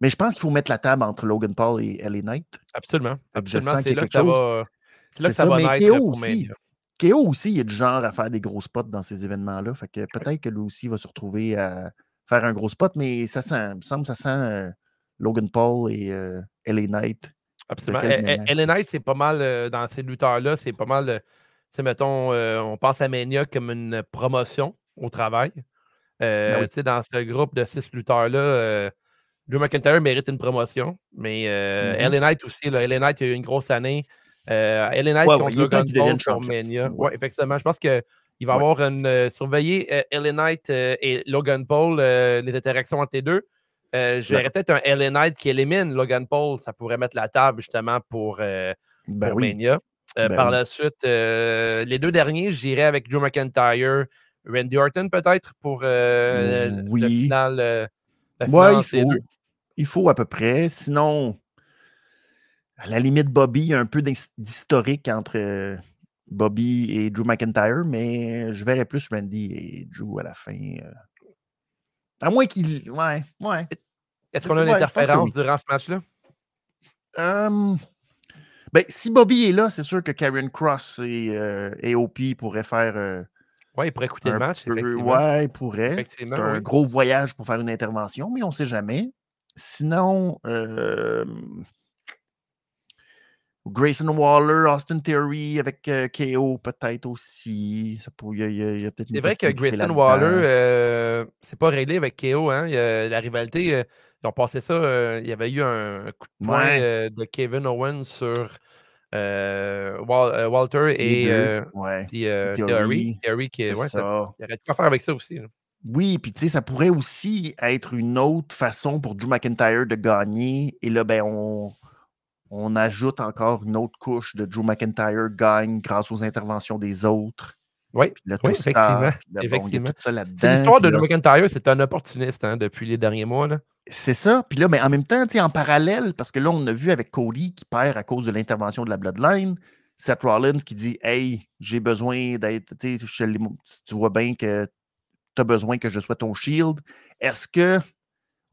Mais je pense qu'il faut mettre la table entre Logan Paul et LA Knight. Absolument. Absolument. C'est là que quelque ça chose. va. Là que ça, ça, va naître pour aussi. KO aussi, il est du genre à faire des gros spots dans ces événements-là. Fait que peut-être que lui aussi va se retrouver à faire un gros spot, mais ça sent, il me semble que ça sent euh, Logan Paul et euh, LA Knight. Absolument. Ellen Knight, c'est pas mal euh, dans ces lutteurs-là, c'est pas mal. euh, tu sais, mettons, euh, on pense à Mania comme une promotion au travail. Euh, Ben oui. Dans ce groupe de six lutteurs-là, euh, Drew McIntyre mérite une promotion, mais euh, Mhm. Ellen Knight aussi. Là, Ellen Knight a eu une grosse année. Euh, Ellen Knight Ouais, contre Logan Paul pour. Mania. Ouais. Ouais, effectivement. Je pense qu'il va Ouais. avoir une. euh, surveiller euh, Ellen Knight euh, et Logan Paul, euh, les interactions entre les deux. Euh, je verrais peut-être un Ellen Knight qui élimine Logan Paul. Ça pourrait mettre la table justement pour, Ben pour oui. Mania. Ben par oui. la suite, les deux derniers, j'irais avec Drew McIntyre, Randy Orton peut-être pour le- Oui. final. la Ouais, finale faut. Il faut à peu près. Sinon, à la limite, Bobby, il y a un peu d'his- d'historique entre euh, Bobby et Drew McIntyre, mais je verrais plus Randy et Drew à la fin. euh. À moins qu'il. Ouais, ouais. Est-ce qu'on a une interférence oui. durant ce match-là? Hum, ben, si Bobby est là, c'est sûr que Karen Cross et euh, AOP pourraient faire. euh, Oui, il pourrait écouter le match, peu- effectivement. Ouais, il pourrait. C'est un oui. gros voyage pour faire une intervention, mais on ne sait jamais. Sinon, euh, Grayson Waller, Austin Theory avec euh, KO peut-être aussi. Ça peut- y y y C'est vrai que Grayson. Waller, euh, c'est pas réglé avec KO. Hein? Il y la rivalité, euh, ils ont passé ça. il y avait eu un coup de poing Ouais. de Kevin Owens sur Wal- Walter et deux, ouais. puis, Theory, Theory. Qui, ouais, ça, il aurait tout à faire avec ça aussi. là. Oui, puis tu sais, ça pourrait aussi être une autre façon pour Drew McIntyre de gagner. Et là, ben, on, on ajoute encore une autre couche de Drew McIntyre gagne grâce aux interventions des autres. Oui, effectivement. effectivement. l'histoire de Drew McIntyre, c'est un opportuniste hein, depuis les derniers mois. Là. C'est ça. Puis là, mais en même temps, en parallèle, parce que là, on a vu avec Cody qui perd à cause de l'intervention de la Bloodline, Seth Rollins qui dit Hey, j'ai besoin d'être. Tu vois bien que tu as besoin que je sois ton shield. Est-ce que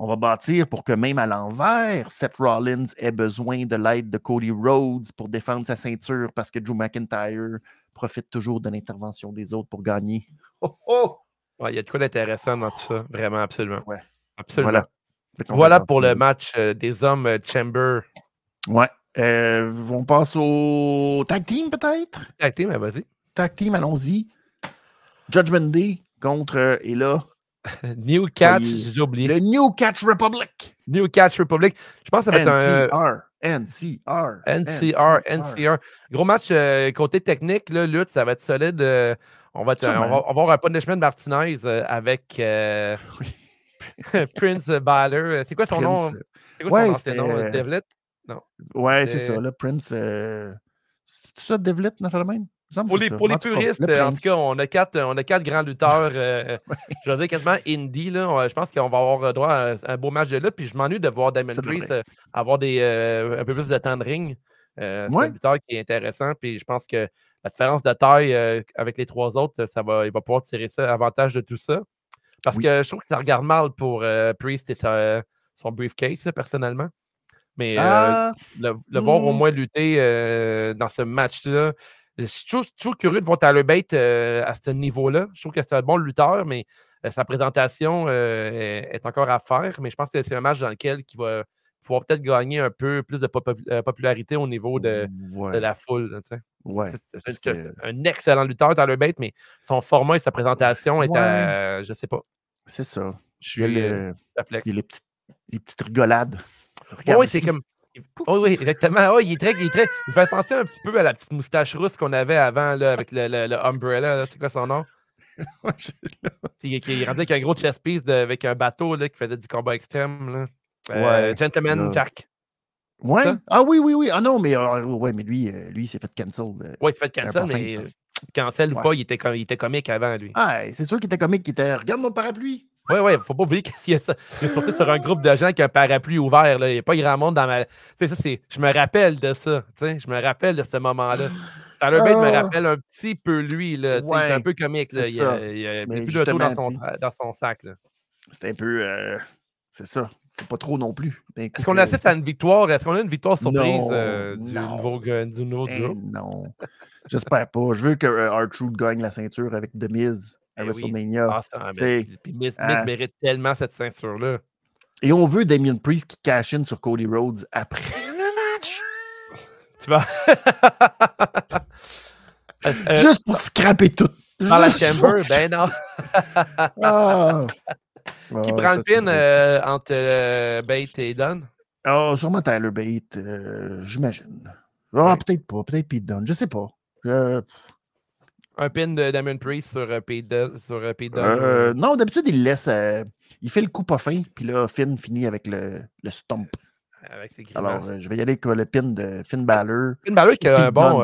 on va bâtir pour que même à l'envers, Seth Rollins ait besoin de l'aide de Cody Rhodes pour défendre sa ceinture parce que Drew McIntyre profite toujours de l'intervention des autres pour gagner? Oh oh! Ouais, il y a de quoi d'intéressant dans tout ça, vraiment, absolument. Ouais. Absolument. Voilà. Voilà, pour le match euh, des hommes euh, Chamber. Ouais. Euh, on passe au tag team peut-être? Tag team, mais vas-y. Tag team, allons-y. Judgment Day contre, et là, New Catch, j'ai oublié. le New Catch Republic. New Catch Republic. Je pense que ça va être un NCR, NCR. NCR, NCR. Gros match euh, côté technique, là, lutte, ça va être solide. euh, on, va avoir un punishment Martinez euh, avec euh, Prince Balor. C'est quoi son nom? C'est quoi son ancien nom? Devlet? Ouais, c'est ça, Prince. euh, C'est ça, Devlet, naturellement? Il me semble Pour les, pour les En puristes, le euh, en tout cas, on a quatre, on a quatre grands lutteurs. euh, je veux dire quasiment indie. Là. Je pense qu'on va avoir droit à un, beau match de lutte. Puis je m'ennuie de voir Damon Priest euh, avoir des, euh, un peu plus de temps de ring. Euh, C'est un lutteur qui est intéressant. Puis je pense que la différence de taille euh, avec les trois autres, ça va, il va pouvoir tirer ça avantage de tout ça. Parce Oui. que je trouve que ça regarde mal pour euh, Priest et sa- son briefcase, là, personnellement. Mais euh, Ah, le, le voir au Hmm. moins lutter euh, dans ce match-là. Je suis toujours, toujours curieux de voir Tyler Bate euh, à ce niveau-là. Je trouve que c'est un bon lutteur, mais euh, sa présentation euh, est, est encore à faire. Mais je pense que c'est un match dans lequel il va pouvoir peut-être gagner un peu plus de popu- popularité au niveau de, la foule. tu sais. ouais. C'est- un excellent lutteur, Tyler Bate, mais son format et sa présentation est Ouais. à. Je sais pas. C'est ça. Je Il y a, suis le- il y a les, petites, les petites rigolades. Oui, c'est comme. Oh, oui, exactement. Oh, il, est très, il, est très... il me fait penser un petit peu à la petite moustache rousse qu'on avait avant là, avec le, le- le Umbrella. C'est quoi son nom? Qui est rendu avec un gros chest piece de- avec un bateau là, qui faisait du combat extrême. Là. Euh, Ouais, Gentleman. Jack. Ouais. Ah oui, oui, oui. Ah non, mais, euh, ouais, mais lui, euh, lui, il s'est fait cancel. Ouais, il s'est fait cancel, mais cancel ou Ouais. pas, il était, il était comique avant, lui. Ah, c'est sûr qu'il était comique, qu'il était. Regarde mon parapluie. Ouais, ouais, faut pas oublier qu'il est, sorti sur un groupe de gens qui a un parapluie ouvert. Là. Il n'y a pas grand monde dans ma. Ça, c'est. Je me rappelle de ça. Je me rappelle de ce moment-là. Tyler Bate me Ah. rappelle un petit peu lui. Là, tu sais, il est un peu comique. Là. c'est Il, ça. a, plus dans son, sais. tra- dans son sac. là. C'était un peu. euh, c'est ça. Faut pas trop non plus. Coup Est-ce qu'on que- assiste à une victoire? Est-ce qu'on a une victoire surprise Non, euh, du, non. nouveau, du nouveau Eh duo? non. J'espère pas. Je veux que euh, R-Truth gagne la ceinture avec The Miz à Eh oui. WrestleMania. Ah, mais- sais, puis Miz, hein? mérite tellement cette ceinture-là. Et on veut Damien Priest qui cash in sur Cody Rhodes après le match. Tu vas. Euh, euh, Juste pour scraper tout. dans la chamber, ben non. Ah. Qui Ah, prend le pin euh, entre euh, Bate et Dunn? Ah, sûrement Tyler Bate, j'imagine. Ah, Ouais. peut-être pas. Peut-être Pete Dunne. Je sais pas. Un pin de Damon Priest sur euh, Pete Dunne. Euh, euh, non, d'habitude, il laisse. euh, il fait le coup pas fin, puis là, Finn finit avec le, le stomp. avec ses Alors, je vais y aller avec le pin de Finn Balor. Finn Balor qui a un bon.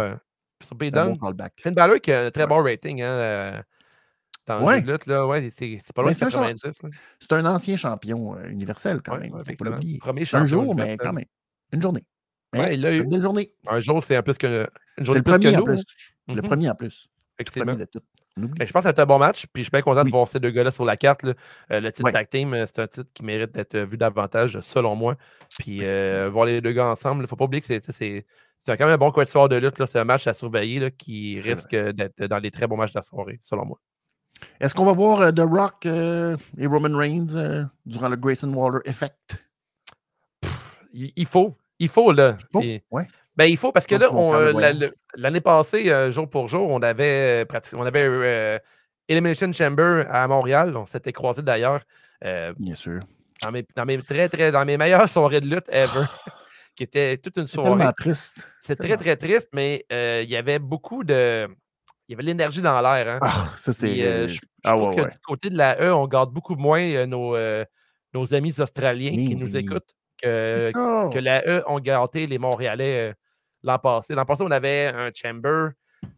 Sur Pete Un Dunne. bon callback. Finn Balor qui a un très Ouais. bon rating. Hein, dans Ouais. lutte, là. Ouais, c'est pas loin de c'est un champ- 90. là. C'est un ancien champion euh, universel quand Ouais, même. faut pas. Premier Un champion jour, mais quand même. Une journée. Mais il l'a eu. Une journée. Un jour, c'est en plus que une C'est journée le plus que premier en plus. hein. Le Mhm, premier en plus. Effectivement. de tout. Ben, je pense que c'était un bon match, puis je suis bien content Oui. de voir ces deux gars-là sur la carte. là. Euh, le titre Ouais. tag team, euh, c'est un titre qui mérite d'être euh, vu davantage, selon moi. Puis euh, voir les deux gars ensemble, il ne faut pas oublier que c'est- c'est c'est- c'est quand même un bon quatuor de lutte. C'est un match à surveiller là, qui C'est risque d'être dans les très bons matchs de la soirée, selon moi. Est-ce qu'on va voir euh, The Rock euh, et Roman Reigns euh, durant le Grayson Waller Effect? Il, il faut, il faut, là. Faut? Et- Ouais. Ben, il faut parce que là, euh, la- l'année passée, euh, jour pour jour, on avait, euh, on avait euh, Elimination Chamber à Montréal. On s'était croisés d'ailleurs. euh, Bien sûr. dans mes, dans mes très, très, dans mes meilleures soirées de lutte ever, qui était toute une C'est soirée. tellement triste. C'est très, très triste, mais il y avait beaucoup de. Il y avait l'énergie dans l'air. Hein? Ah, ça, c'était. je, je ah, trouve ouais, que ouais. du côté de la E, on garde beaucoup moins nos, nos amis australiens qui nous oui. écoutent que, que la E ont gâté les Montréalais l'an passé. L'an passé, on avait un chamber.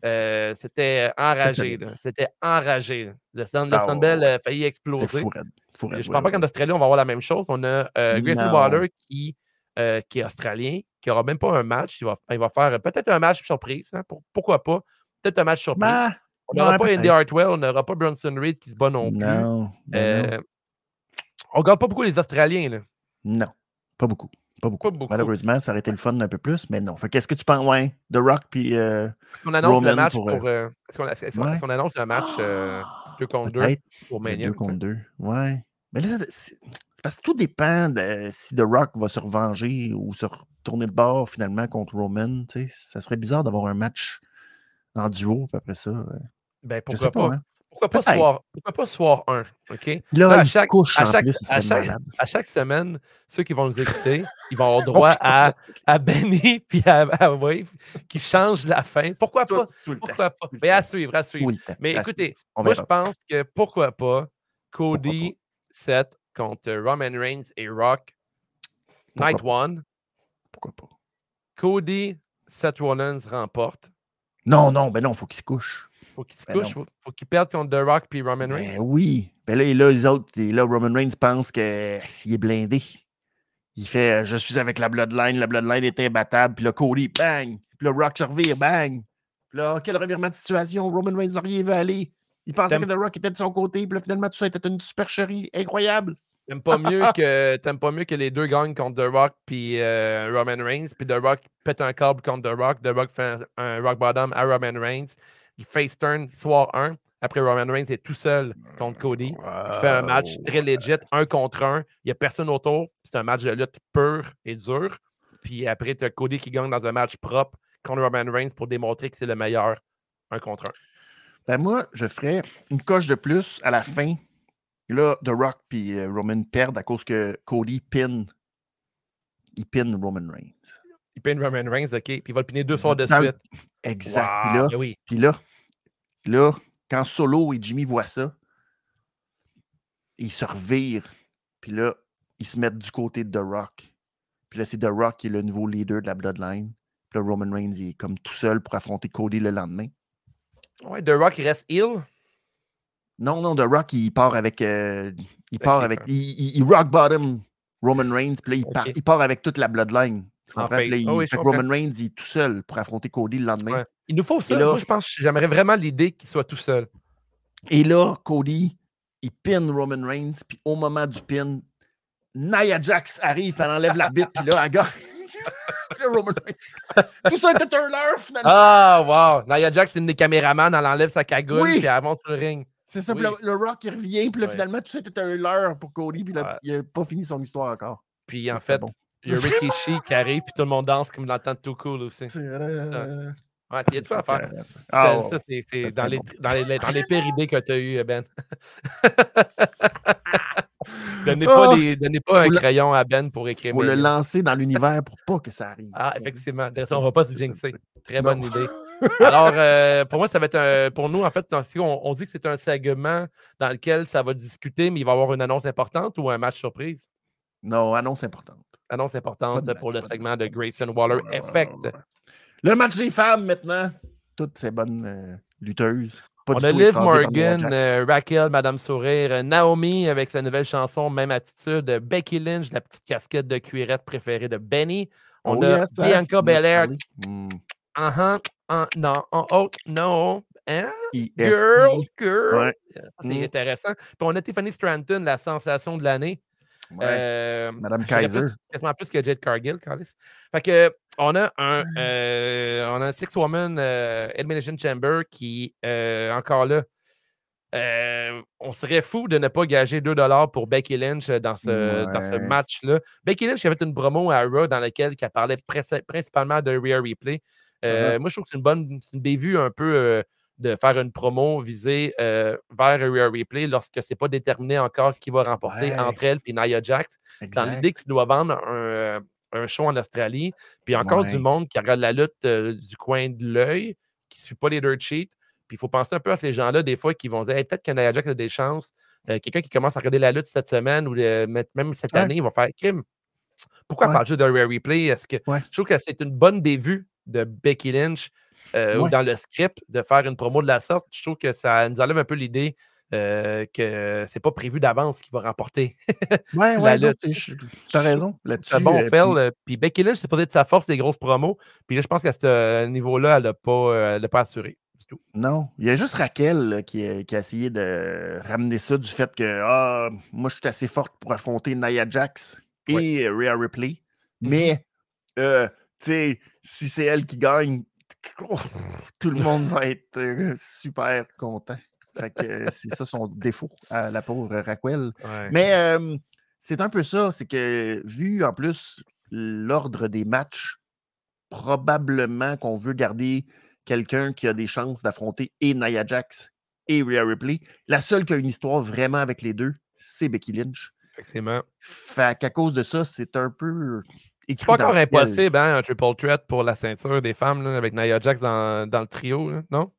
euh, c'était enragé. C'était enragé. Le, Sun, le Ah, ouais. a failli exploser. fou, raide. Fou, raide, Je ouais, pense pas qu'en Australie, on va avoir la même chose. On a euh, Grayson. Waller qui, euh, qui est australien, qui n'aura même pas un match. Il va, il va faire peut-être un match surprise. hein, pour- pourquoi pas? Peut-être un match surprise. Ben, on n'aura pas Andy. Hartwell, on n'aura pas Bronson Reed qui se bat non plus. Non. ben non. Euh, on ne garde pas beaucoup les Australiens. Là. Non. Pas beaucoup. Pas beaucoup. Pas beaucoup. Malheureusement, ça aurait été le fun un peu plus, mais non. Qu'est-ce que tu penses? Ouais. The Rock puis. euh, Est-ce qu'on annonce le Roman match pour, pour. euh, euh, Est-ce qu'on ouais. annonce le match euh, 2 contre 2 Peut-être. pour Le Mania? Deux contre deux. Ouais. Mais là, c'est parce que tout dépend de si The Rock va se revenger ou se retourner de bord finalement contre Roman. Ça serait bizarre d'avoir un match en duo, puis après ça. Ben, je pourquoi sais pas. pas? hein. Pourquoi pas, soir, pourquoi pas soir 1? OK? Là, à chaque- couche à chaque- plus, à chaque- malade. à chaque semaine, ceux qui vont nous écouter, ils vont avoir droit à, à Benny puis à, à Wave qui changent la fin. Pourquoi pas? Tout, temps. Pourquoi pas? tout le Mais à temps. suivre, à suivre. Mais écoutez, moi, je pense que pourquoi pas Cody, Seth contre Roman Reigns et Rock, Pourquoi Night pas? One. Pourquoi pas? Cody, Seth Rollins remporte. Non, non, ben non, il faut qu'il se couche. Faut qu'il se Ben couche, non. faut, faut qu'il perde contre The Rock puis Roman Ben Reigns. oui. Ben là, et là, les autres, et là, Roman Reigns pense que s'il est blindé, il fait euh, Je suis avec la Bloodline, la Bloodline est imbattable, puis là, Cody, bang! Puis là, Rock se revire, bang! Puis là, quel revirement de situation, Roman Reigns rien vu aller. Il pensait que The Rock était de son côté, puis là, finalement, tout ça était une supercherie incroyable. T'aimes pas mieux que t'aimes pas mieux que les deux gagnent contre The Rock puis euh, Roman Reigns, puis The Rock pète un câble contre The Rock, The Rock fait un, un rock bottom à Roman Reigns, il face turn soir 1, après Roman Reigns est tout seul contre Cody, il fait un match très legit, un contre un, il n'y a personne autour, c'est un match de lutte pur et dur, puis après tu as Cody qui gagne dans un match propre contre Roman Reigns pour démontrer que c'est le meilleur un contre un. Ben moi, je ferais une coche de plus à la fin. Et là, The Rock puis euh, Roman perdent à cause que Cody pin. Il pin Roman Reigns. Il peine Roman Reigns, ok, puis il va le piner deux soirs de suite. Exact. Wow, Puis là, ben oui. Puis là, là, quand Solo et Jimmy voient ça, ils se revirent. Puis là, ils se mettent du côté de The Rock. Puis là, c'est The Rock qui est le nouveau leader de la Bloodline. Puis là, Roman Reigns, il est comme tout seul pour affronter Cody le lendemain. Ouais, The Rock, il reste ill. Non, non, The Rock, il part avec. euh, il part avec. Il, il- il rock bottom Roman Reigns, puis là, il, part, il part avec toute la Bloodline. Tu En comprends? Puis là, il- oui, fait comprends. Roman Reigns, il est tout seul pour affronter Cody le lendemain. Ouais. Il nous faut ça. là- Moi, je pense j'aimerais vraiment l'idée qu'il soit tout seul. Et là, Cody, il pin Roman Reigns, puis au moment du pin, Nia Jax arrive, elle enlève l'arbitre, puis là, elle gagne. Puis là, Roman Reigns. Tout ça était un leurre, finalement. Ah, wow! Nia Jax, c'est une des caméramans, elle enlève sa cagoule, Oui. puis elle avance sur le ring. C'est ça, oui. le, le Rock, il revient, puis là, finalement, tout ça était un leurre pour Cody, puis là, il n'a pas fini son histoire encore. Puis en fait, bon. il y a Rikishi qui arrive, puis tout le monde danse comme dans le temps de Too Cool aussi. C'est, euh, Ouais, il y a tout ça à faire? Ça, Ah, ouais. c'est dans, les, dans, les, dans les pires idées que tu as eues, Ben. donnez Oh! pas, des- donnez pas un crayon à Ben pour écrire. faut le lancer dans l'univers pour pas que ça arrive. Ah, effectivement. On va pas se jinxer. Très Non. bonne idée. Alors, euh, pour moi, ça va être un. Pour nous, en fait, on, on dit que c'est un segment dans lequel ça va discuter, mais il va y avoir une annonce importante ou un match surprise? Non, annonce importante. Annonce importante pour le segment de Grayson Waller Effect. Le match des femmes maintenant. Toutes ces bonnes euh, lutteuses. Pas On a Liv Morgan, euh, Raquel, Madame Sourire, euh, Naomi avec sa nouvelle chanson, même attitude, Becky Lynch, la petite casquette de cuirette préférée de Benny. On Oh a yes, hein? Bianca Belair. Hmm. Uh-huh, uh, non, oh, oh, non. Hein? Girl, girl. Ouais. Euh, C'est Mm. intéressant. Puis on a Tiffany Stratton, la sensation de l'année. Ouais. Euh, Madame Kaiser. Quasiment plus que Jade Cargill, Carlis. Fait que on a un, euh, on a un Six-Woman euh, Elimination Chamber qui, euh, encore là, on serait fou de ne pas gager 2 pour Becky Lynch dans ce, dans ce match-là. Becky Lynch avait une promo à Raw dans laquelle elle parlait princi- principalement de Rhea Replay. Uh-huh. Moi, je trouve que c'est une bonne, c'est une bévue un peu de faire une promo visée euh, vers Rhea Replay lorsque c'est pas déterminé encore qui va remporter Ouais. entre elle et Nia Jax. Dans l'idée que tu dois vendre un, euh, un show en Australie, puis encore du monde qui regarde la lutte euh, du coin de l'œil, qui ne suit pas les dirt sheets. Puis il faut penser un peu à ces gens-là, des fois, qui vont dire Hey, peut-être que Nia Jax a des chances. Euh, Quelqu'un qui commence à regarder la lutte cette semaine ou même cette Ouais. année, il va faire Kim. Pourquoi Ouais. parle juste de Replay? Est-ce que je trouve que c'est une bonne bévue de Becky Lynch euh, ou Ouais. dans le script de faire une promo de la sorte? Je trouve que ça nous enlève un peu l'idée euh, que c'est pas prévu d'avance qui va remporter. Ouais, la ouais, non, sais, je- t'as raison. C'est un bon euh, fail. puis- euh, Puis Becky Lynch, c'est pas de sa force, des grosses promos. Puis là, je pense qu'à ce euh, niveau-là, elle n'a pas, euh, elle l'a pas assuré du tout. Non, il y a juste Raquel là, qui, a, qui a essayé de ramener ça du fait que ah, moi, je suis assez forte pour affronter Nia Jax et Rhea Ripley. Mais, euh, tu sais, si c'est elle qui gagne, tout le monde va être super content. Fait que c'est ça son défaut à la pauvre Raquel. Mais euh, c'est un peu ça, c'est que vu en plus l'ordre des matchs, probablement qu'on veut garder quelqu'un qui a des chances d'affronter et Nia Jax et Rhea Ripley. La seule qui a une histoire vraiment avec les deux, c'est Becky Lynch. Effectivement. Fait qu'à cause de ça, c'est un peu. C'est pas encore impossible, hein, un triple threat pour la ceinture des femmes là, avec Nia Jax dans, dans le trio, là, non?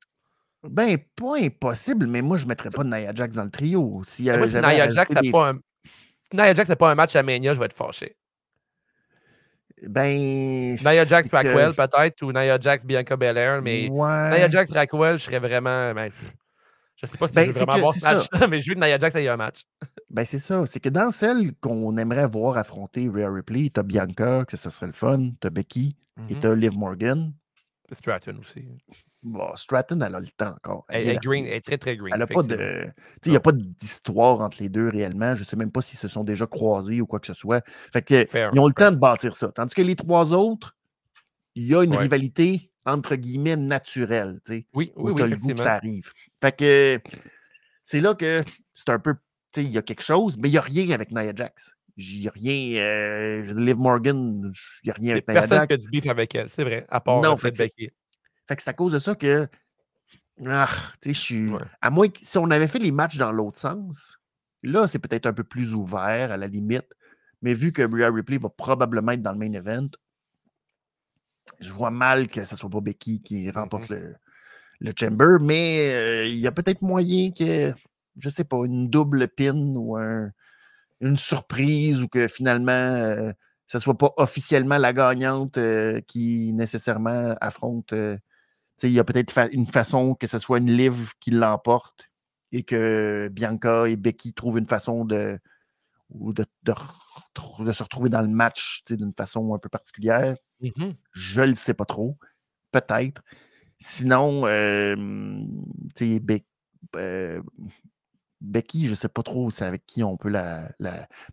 Ben, pas impossible, mais moi, je ne mettrais pas Nia Jax dans le trio. Moi, avait si Nia Jax n'a des- pas, un... si pas un match à Mania, je vais être fâché. Ben. Nia Jax c'est que- peut-être, ou Nia Jax Bianca Belair, mais Ouais. Nia Jax Rackwell, je serais vraiment. Ben, je sais pas si Ben, je veux c'est vraiment que c'est ce match-là, mais je veux que Nia Jax ait un match. Ben, c'est ça. C'est que dans celle qu'on aimerait voir affronter Rhea Ripley, t'as Bianca, que ça serait le fun, t'as Becky et Mhm. t'as Liv Morgan. Stratton aussi. Bon, Stratton, elle a le temps encore. Elle, est green, elle est très, très green. Elle a pas de. Il n'y a pas d'histoire entre les deux réellement. Je ne sais même pas s'ils se sont déjà croisés ou quoi que ce soit. Fait que, Fair, ils ont le temps de bâtir ça. Tandis que les trois autres, il y a une Ouais. rivalité entre guillemets naturelle. tu sais, Oui, où oui, oui, le goût que ça arrive. Fait que c'est là que c'est un peu. tu sais, Il y a quelque chose, mais il n'y a rien avec Nia Jax. Il n'y a rien. Euh, Liv Morgan, il n'y a rien avec Nia personne Jax. qui a du beef avec elle, c'est vrai, à part Non, fait que. Fait que c'est à cause de ça que. Ah, tu sais, je suis. Ouais. À moins que si on avait fait les matchs dans l'autre sens, là, c'est peut-être un peu plus ouvert à la limite. Mais vu que Rhea Ripley va probablement être dans le main event, je vois mal que ce soit pas Becky qui remporte Mm-hmm. le, le Chamber. Mais euh, il y a peut-être moyen que, je sais pas, une double pin ou un- une surprise ou que finalement euh, ce ne soit pas officiellement la gagnante qui nécessairement affronte. il y a peut-être une façon que ce soit une livre qui l'emporte et que Bianca et Becky trouvent une façon de, de, de, se retrouver dans le match d'une façon un peu particulière. Mmh Je ne le sais pas trop. Peut-être. Sinon, euh, euh, Becky, je ne sais pas trop c'est avec qui on peut la,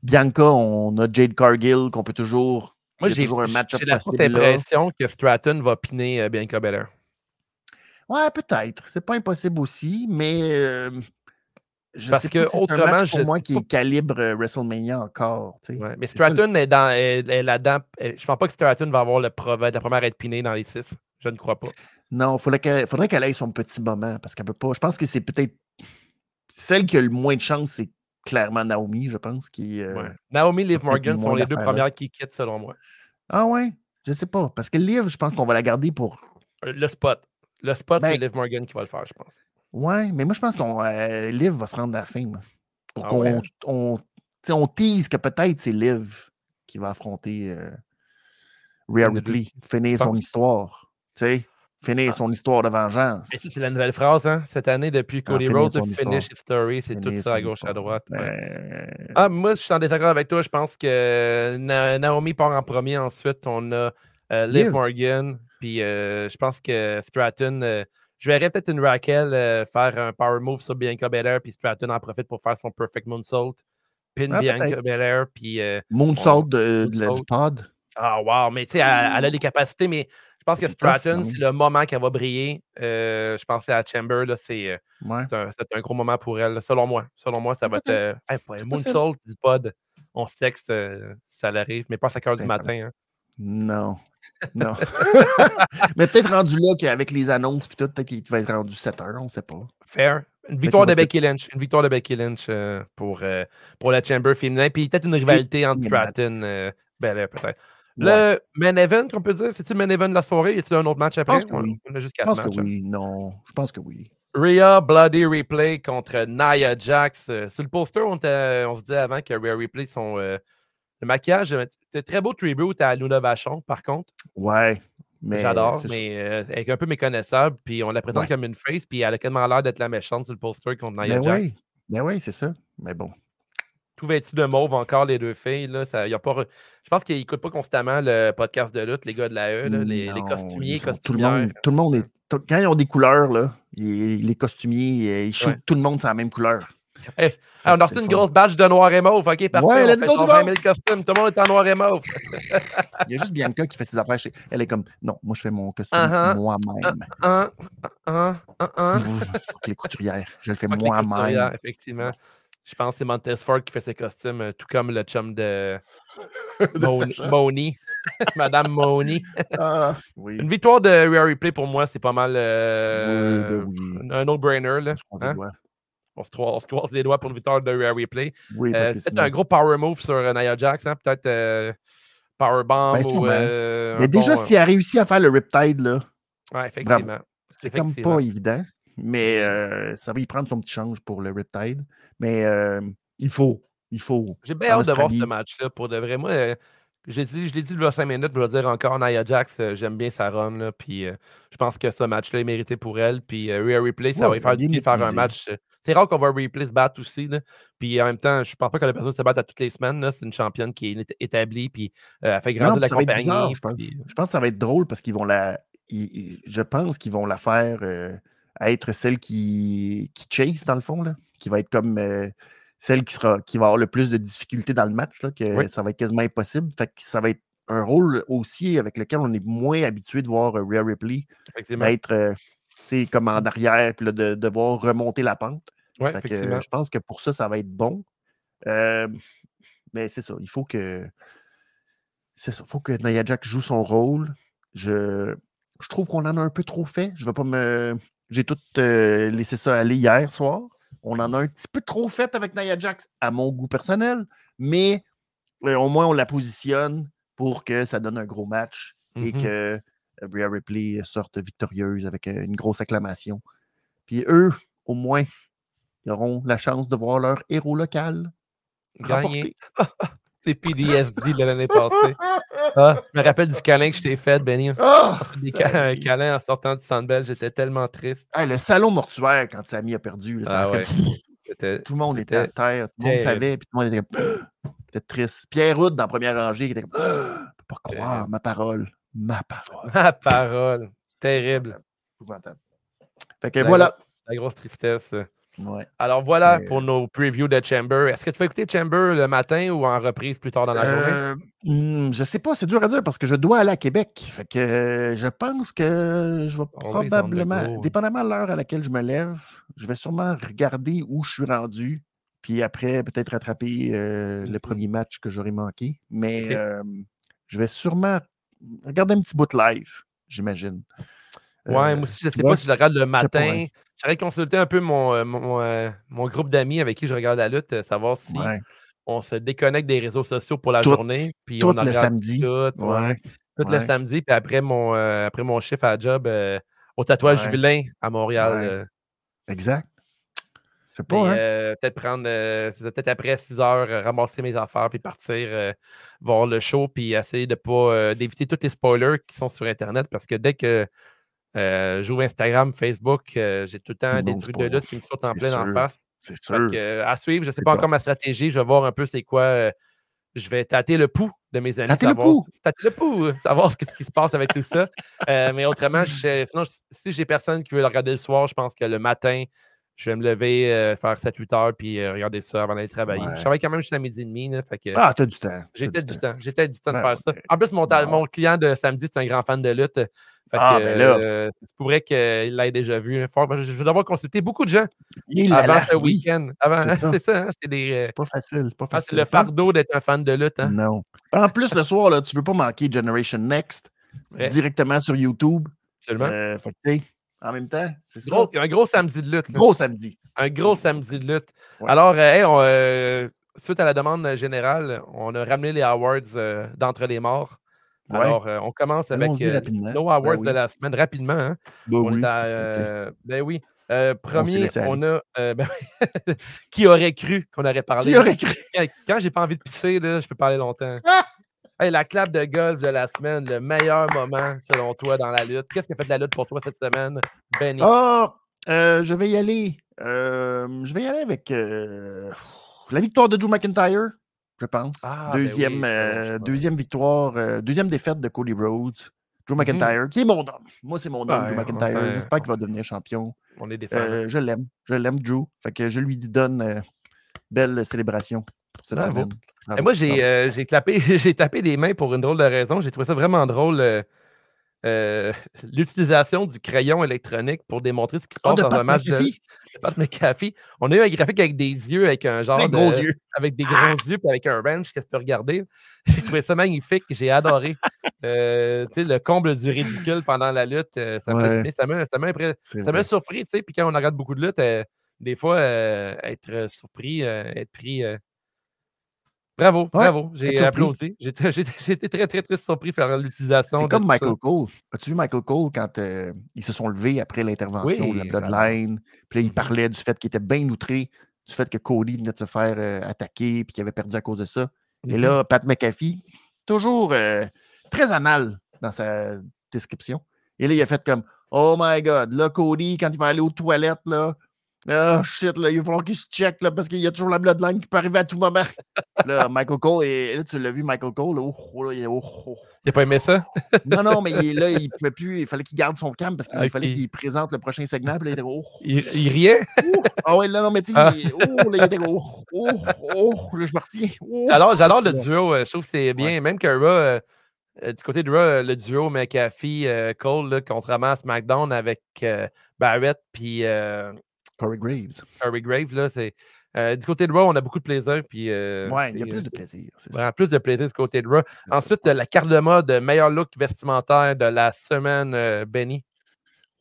Bianca, on a Jade Cargill qu'on peut toujours. Moi, j'ai toujours un match J'ai l'impression que Stratton va piner euh, Bianca Belair. Ouais, peut-être. C'est pas impossible aussi, mais je Parce sais que pas si autrement, un match je pour moi qui est calibre WrestleMania encore. Ouais, mais Stratton est, dans, est, là-dedans. Je pense pas que Stratton va avoir le, la première à être pinée dans les six. Je ne crois pas. Non, il faudrait qu'elle ait son petit moment parce qu'elle peut pas. Je pense que c'est peut-être celle qui a le moins de chance, c'est clairement Naomi, je pense. Qui, euh, Naomi et Liv Morgan sont les deux premières qui quittent, selon moi. Ah ouais? Je sais pas. Parce que Liv, je pense qu'on va la garder pour. Euh, le spot. Le spot, c'est ben Liv Morgan qui va le faire, je pense. Ouais, mais moi, je pense qu'on euh, Liv va se rendre à la fin. Ah on, on, tease que peut-être c'est Liv qui va affronter euh, Rhea Ripley, finir son histoire. Tu sais? Finir ah. son histoire de vengeance. c'est la nouvelle phrase, hein? Cette année, depuis ah, Cody Rhodes, de finish his story, c'est tout ça à gauche, à droite. Ben, ah, moi, je suis en désaccord avec toi. Je pense que Naomi part en premier. Ensuite, on a euh, Liv, Morgan. Puis euh, je pense que Stratton. Euh, je verrais peut-être une Raquel faire un power move sur Bianca Belair, puis Stratton en profite pour faire son perfect moonsault. Pin ah, Bianca Belair, puis. moonsault de, du pod. Ah, wow, mais tu sais, elle, elle, a les capacités, mais je pense que Stratton, c'est le moment qu'elle va briller. Euh, je pense à Chamber, c'est euh, un, gros moment pour elle. Selon moi. Selon moi, ça va être. Euh, Moonsault du pod. On sait que ça l'arrive, mais pas à 5 h du matin. Hein. Non. Non. mais peut-être rendu là qu'avec les annonces, puis tout, peut-être qu'il va être rendu 7 h on ne sait pas. Fair. Une victoire de Becky Lynch. Une victoire de Becky Lynch pour, pour la Chamber féminin. Puis peut-être une rivalité entre Stratton. ben, peut-être. Le main event, on peut dire, c'est-tu le main event de la soirée? Y a-t-il un autre match après? On, a juste quatre Je pense que hein. oui, non. Je pense que oui. Rhea Bloody Replay contre Nia Jax. Euh, sur le poster, on, on, se disait avant que Rhea Replay, son, euh, le maquillage, c'était très beau tribute à Luna Vachon, par contre. Ouais. Mais J'adore, mais euh, elle est un peu méconnaissable. Puis on la présente comme une face, puis elle a quasiment l'air d'être la méchante sur le poster contre Nia ben Jax. Oui. Ben oui, c'est ça. Mais bon tout vêtu de mauve encore, les deux filles. Là, ça, y a pas... Je pense qu'ils n'écoutent pas constamment le podcast de lutte, les gars de la E, les, les, costumiers, costumières. Tout le, monde, est. Quand ils ont des couleurs, là, les costumiers, ils shootent tout le monde sur la même couleur. Hey, on a reçu une grosse badge de noir et mauve. OK, parfait. Ouais, on fait 20 000 costumes. Tout le monde est en noir et mauve. Il y a juste Bianca qui fait ses affaires. Chez... Elle est comme, non, moi, je fais mon costume uh -huh. moi-même. Uh -huh. Uh les couturières. Je le fais moi-même. Effectivement. Je pense que c'est Montez Ford qui fait ses costumes, euh, tout comme le chum de, Moni. Madame Moni. Ah, Une victoire de Rare Replay pour moi, c'est pas mal euh, ben un no-brainer. Hein? On, se croise, les doigts pour une victoire de Rare Replay. Oui, euh, Peut-être un gros power move sur Nia Jax, hein? peut-être Powerbomb. Ben, ou, Mais déjà, si elle a réussi à faire le Riptide, là. Ouais, effectivement. C'est comme pas évident. Mais ça va y prendre son petit change pour le Riptide. Mais il faut. Il faut. J'ai bien hâte de voir ce match-là. Pour de vrai, moi, dit, je l'ai dit a 5 minutes, je vais dire encore Nia Jax, j'aime bien sa run. Là, puis je pense que ce match-là est mérité pour elle. Puis Rhea Replay, ça va lui faire de faire un match. C'est rare qu'on va Replay se battre aussi. Là. Puis en même temps, je ne pense pas que la personne se batte à toutes les semaines. C'est une championne qui est établie. Puis elle fait grandir la compagnie. je, pense. je, pense. que ça va être drôle parce qu'ils vont la. je pense qu'ils vont la faire être celle qui, qui chase, dans le fond, là, qui va être comme euh, celle qui, sera, qui va avoir le plus de difficultés dans le match, là, que ça va être quasiment impossible. Fait que ça va être un rôle aussi avec lequel on est moins habitué de voir euh, Rhea Ripley être euh, comme en arrière, puis de devoir remonter la pente. je pense que pour ça, ça va être bon. mais c'est ça, il faut que. C'est ça, il faut que Nia Jack joue son rôle. Je, je trouve qu'on en a un peu trop fait. Je vais pas me, j'ai tout euh, laissé ça aller hier soir. On en a un petit peu trop fait avec Nia Jax à mon goût personnel, mais euh, au moins on la positionne pour que ça donne un gros match et mm-hmm. que Bria Ripley sorte victorieuse avec une grosse acclamation. Puis eux, au moins, ils auront la chance de voir leur héros local gagner. C'est PDSD de l'année passée. Ah, je me rappelle du câlin que je t'ai fait, Benny. Ah! Des Ça- ca- un câlin en sortant du Sandbell, j'étais tellement triste. Hey, le salon mortuaire, quand Samy a perdu, là, ça Ah a fait- ouais. C'était- tout le monde était à terre, tout le monde savait, puis tout le monde était comme C'était triste. Pierre Houd dans la première rangée qui était comme Je peux pas croire, Terrible. ma parole, ma parole. Ma parole. Terrible. Épouvantable. Fait que La voilà. La grosse tristesse. Ouais. Alors voilà Mais- pour nos previews de Chamber. Est-ce que tu vas écouter Chamber le matin ou en reprise plus tard dans la journée? Euh, hmm, je sais pas, c'est dur à dire parce que je dois aller à Québec. Fait que euh, je pense que je vais probablement, dépendamment de l'heure à laquelle je me lève, je vais sûrement regarder où je suis rendu. Puis après, peut-être rattraper euh, le Mhm. premier match que j'aurais manqué. Mais euh, je vais sûrement regarder un petit bout de live, j'imagine. Ouais, Euh, moi aussi, je tu sais vois, pas si je le regarde le matin. ouais. J'aurais consulté un peu mon, euh, mon, euh, mon groupe d'amis avec qui je regarde la lutte, savoir si ouais, on se déconnecte des réseaux sociaux pour la Tout- journée. Puis tout on le samedi. Tout, ouais, ouais, tout le ouais. samedi. Puis après mon, euh, après mon chiffre à job euh, au tatouage Ouais. vilain à Montréal. Ouais. exact. Sais pas, hein? euh, peut-être prendre, euh, peut-être après 6 heures, euh, ramasser mes affaires puis partir euh, voir le show puis essayer de pas d'éviter tous les spoilers qui sont sur Internet parce que dès que j'ouvre Instagram, Facebook, j'ai tout le temps des trucs de lutte qui me sautent en plein en face. C'est sûr. euh, à suivre, je ne sais pas encore ma stratégie. Je vais voir un peu c'est quoi. je vais tâter le pouls de mes amis. Tâter le pouls? Tâter le pouls, savoir ce, que- ce qui se passe avec tout ça. Mais autrement, je- sinon, je- si j'ai personne qui veut le regarder le soir, je pense que le matin, je vais me lever, euh, faire 7-8 heures, puis euh, regarder ça avant d'aller travailler. Ouais. Je travaille quand même jusqu'à midi et demi. là, fait que Ah, t'as du temps. j'ai t'as peut-être du temps. Peut-être du temps de Ben faire ça. En plus, mon, mon client de samedi, c'est un grand fan de lutte. Fait Ah, que, ben là. euh, c'est pour vrai qu'il l'ait déjà vu. Fort, je je vais devoir consulter beaucoup de gens Il avant ce week-end. C'est ça. Hein, c'est des. euh, C'est pas facile. C'est pas ah, le fardeau d'être un fan de lutte. Hein? Non. En plus, le soir, là, tu veux pas manquer Generation Next directement sur YouTube. Absolument. Euh, fait que, tu sais, en même temps, c'est ça. Gros- un gros samedi de lutte. Gros samedi. Un gros samedi de lutte. Ouais. Alors, euh, hey, on, euh, suite à la demande générale, on a ramené les awards euh, d'entre les morts. Ouais. Alors, euh, on commence avec euh, nos awards Ben oui. de la semaine rapidement. hein. Ben on oui, euh, ben oui. Euh, premier, on a. euh, ben qui aurait cru qu'on aurait parlé? Qui aurait cru? Quand, quand j'ai pas envie de pisser, là, je peux parler longtemps. Hey, la clap de golf de la semaine, le meilleur moment selon toi dans la lutte. Qu'est-ce qui a fait de la lutte pour toi cette semaine, Benny? Ah, euh, je vais y aller. Euh, je vais y aller avec euh, la victoire de Drew McIntyre, je pense. Ah, ben deuxième, oui, deuxième victoire, deuxième défaite de Cody Rhodes. Drew Mhm. McIntyre, qui est mon homme. Moi, c'est mon homme, Drew McIntyre. enfin, J'espère qu'il va devenir champion. On est des fans. Je l'aime. Je l'aime, Drew. Fait que je lui donne belle célébration pour cette Bravo. semaine. Et moi, j'ai euh, j'ai clapé- j'ai tapé des mains pour une drôle de raison. J'ai trouvé ça vraiment drôle. euh, euh, L'utilisation du crayon électronique pour démontrer ce qui se Ah, passe dans Pat un match de, McAfee? de Pat McAfee. On a eu un graphique avec des yeux, avec un genre Plein de, gros yeux. avec des gros yeux, puis avec un wrench que tu peux regarder. J'ai trouvé ça magnifique, j'ai adoré. Euh, le comble du ridicule pendant la lutte, ça Ouais. m'a- ça m'a ça m'a surpris, puis quand on regarde beaucoup de lutte, euh, des fois, être surpris, être pris. Bravo, bravo, j'ai applaudi. Été très, très, très surpris par l'utilisation. C'est comme ça. Michael Cole. As-tu vu Michael Cole quand euh, ils se sont levés après l'intervention de la Bloodline? Puis là, il Mhm. parlait du fait qu'il était bien outré du fait que Cody venait de se faire euh, attaquer puis qu'il avait perdu à cause de ça. Et là, Pat McAfee, toujours euh, très anal dans sa description. Et là, il a fait comme Oh my God, là, Cody, quand il va aller aux toilettes, là, oh shit, là, il va falloir qu'il se check là, parce qu'il y a toujours la bloodline qui peut arriver à tout moment. là, Michael Cole, et là, tu l'as vu, Michael Cole, là, oh, oh, là, il est oh, oh. J'ai pas aimé ça? Non, non, mais il est là, il pouvait plus, il fallait qu'il garde son calme parce qu'il Ok. fallait qu'il présente le prochain segment. Puis là, il était oh, Il, il riait? oh. Ah ouais, là, non, mais tu sais, Ah. il oh, il était oh, oh, oh, là, je me retiens. Oh. Alors, j'adore le duo. euh, Je trouve que c'est bien. Même que Raw, euh, euh, du côté de euh, le duo McAfee-Cole, là, contrairement à SmackDown avec euh, Barrett puis euh, Corey Graves. Corey Grave, là, c'est. euh, du côté de Raw, on a beaucoup de plaisir. Puis, euh, Ouais, il y a c'est, plus euh, de plaisir. c'est ça. Vraiment plus de plaisir du côté de Raw. C'est. Ensuite, la carte de mode, meilleur look vestimentaire de la semaine, Benny.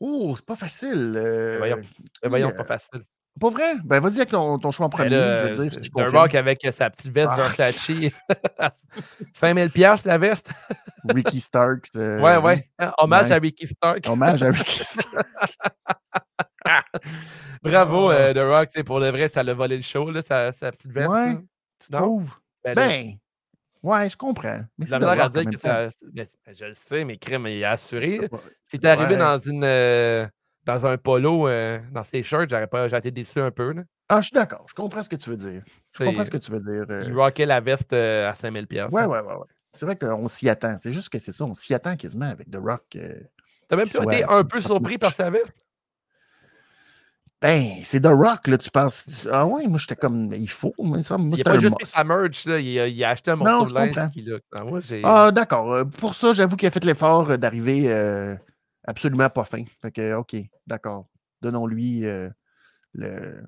Oh, c'est pas facile. Voyons. Voyons, euh, pas facile. Pas vrai? Ben, vas-y avec ton, ton choix en Ben premier. là, je veux dire, si je. Rock avec sa petite veste Ah. Versace. 5000 pièces la veste. Ricky Starks. euh, ouais, ouais. Hein, Hommage Ouais. à Ricky Stark. Hommage à Ricky Starks. Bravo, Ah. euh, The Rock. c'est Pour le vrai, ça l'a volé le show, là, sa, sa petite veste. Ouais. là. Tu Non? trouves? Ben, Ben, Ouais, je comprends. Mais La c'est misère à dire que ça. mais Je le sais, mais crème, il est assuré. Ouais. Si t'es arrivé Ouais. dans une euh, dans un polo, euh, dans ses shirts, j'aurais pas été déçu un peu. Là. Ah, je suis d'accord. Je comprends ce que tu veux dire. Je comprends ce que tu veux dire. euh, Il rockait la veste euh, à 5000 pièces. Ouais, ouais, ouais, ouais. C'est vrai qu'on s'y attend. C'est juste que c'est ça. On s'y attend quasiment avec The Rock. T'as même pas été un peu surpris par sa veste? Ben, c'est The Rock, là, tu penses. Ah ouais, moi, j'étais comme. Il faut. Moi, Il a c'était pas un juste pris must. sa merch, là. Il, a, il a acheté un morceau de linge. Ah, moi. Ah, d'accord. Pour ça, j'avoue qu'il a fait l'effort d'arriver euh, absolument pas fin. Fait que, OK, d'accord. Donnons-lui euh, le.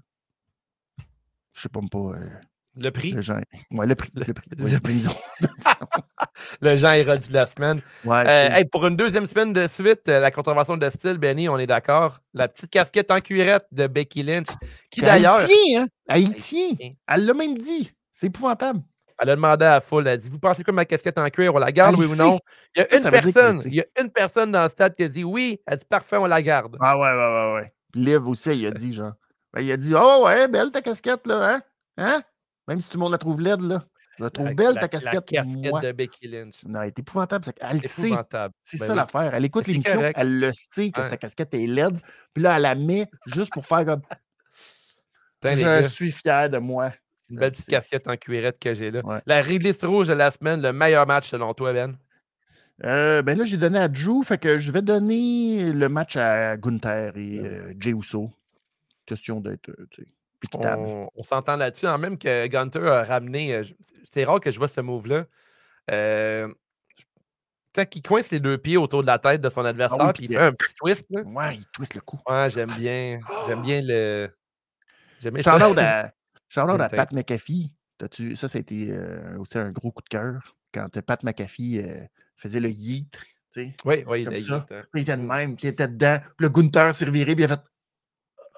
Je sais pas, pas. euh, le prix? le genre. Ouais, le prix. Le prix. le prix. Le érudit de la semaine. Ouais, Euh, hey, pour une deuxième semaine de suite, la contravention de style, Benny, on est d'accord. La petite casquette en cuirette de Becky Lynch, qui Elle d'ailleurs, tient, hein? Tient. Elle l'a même dit. C'est épouvantable. Elle a demandé à la foule, elle a dit Vous pensez que ma casquette en cuir, on la garde, Elle oui ou non Il y a Ça, une ça personne, il y a une personne dans le stade qui a dit oui. Elle dit Parfait, on la garde. Ah ouais, ouais, ouais, ouais. Puis Liv aussi, il a dit, genre. Ben, il a dit Oh ouais, belle ta casquette, là, hein? Hein? Même si tout le monde la trouve laide, là. Je la trouve La- belle la- ta casquette. La casquette moi. de Becky Lynch. Non, elle est épouvantable. c'est qu'elle le sait. Épouvantable. C'est Ben ça oui. l'affaire. Elle écoute l'émission, elle le sait que Ouais. sa casquette est laide. Puis là, elle la met juste pour faire comme Je suis fier de moi. Une belle je petite casquette en cuirette que j'ai là. Ouais. La réglisse rouge de la semaine, le meilleur match selon toi, Ben? Euh, ben là, j'ai donné à Drew, fait que je vais donner le match à Gunther et euh, Jey Uso. Question d'être euh, tu sais, équitable. On, on s'entend là-dessus. En même que Gunter a ramené. euh, C'est rare que je vois ce move-là. Euh, quand il coince les deux pieds autour de la tête de son adversaire, Ah oui, puis il fait un petit twist. Là. Ouais, il twist le cou. Ouais, j'aime bien. J'aime bien le. J'aime bien Shout-out à, shout-out à Gunther. Pat McAfee. Ça, c'était euh, aussi un gros coup de cœur quand euh, Pat McAfee euh, faisait le yeet. Oui, oui, il Comme il ça. hein. Puis il était de même, qui était dedans. Puis le Gunther s'est reviré, puis il a fait.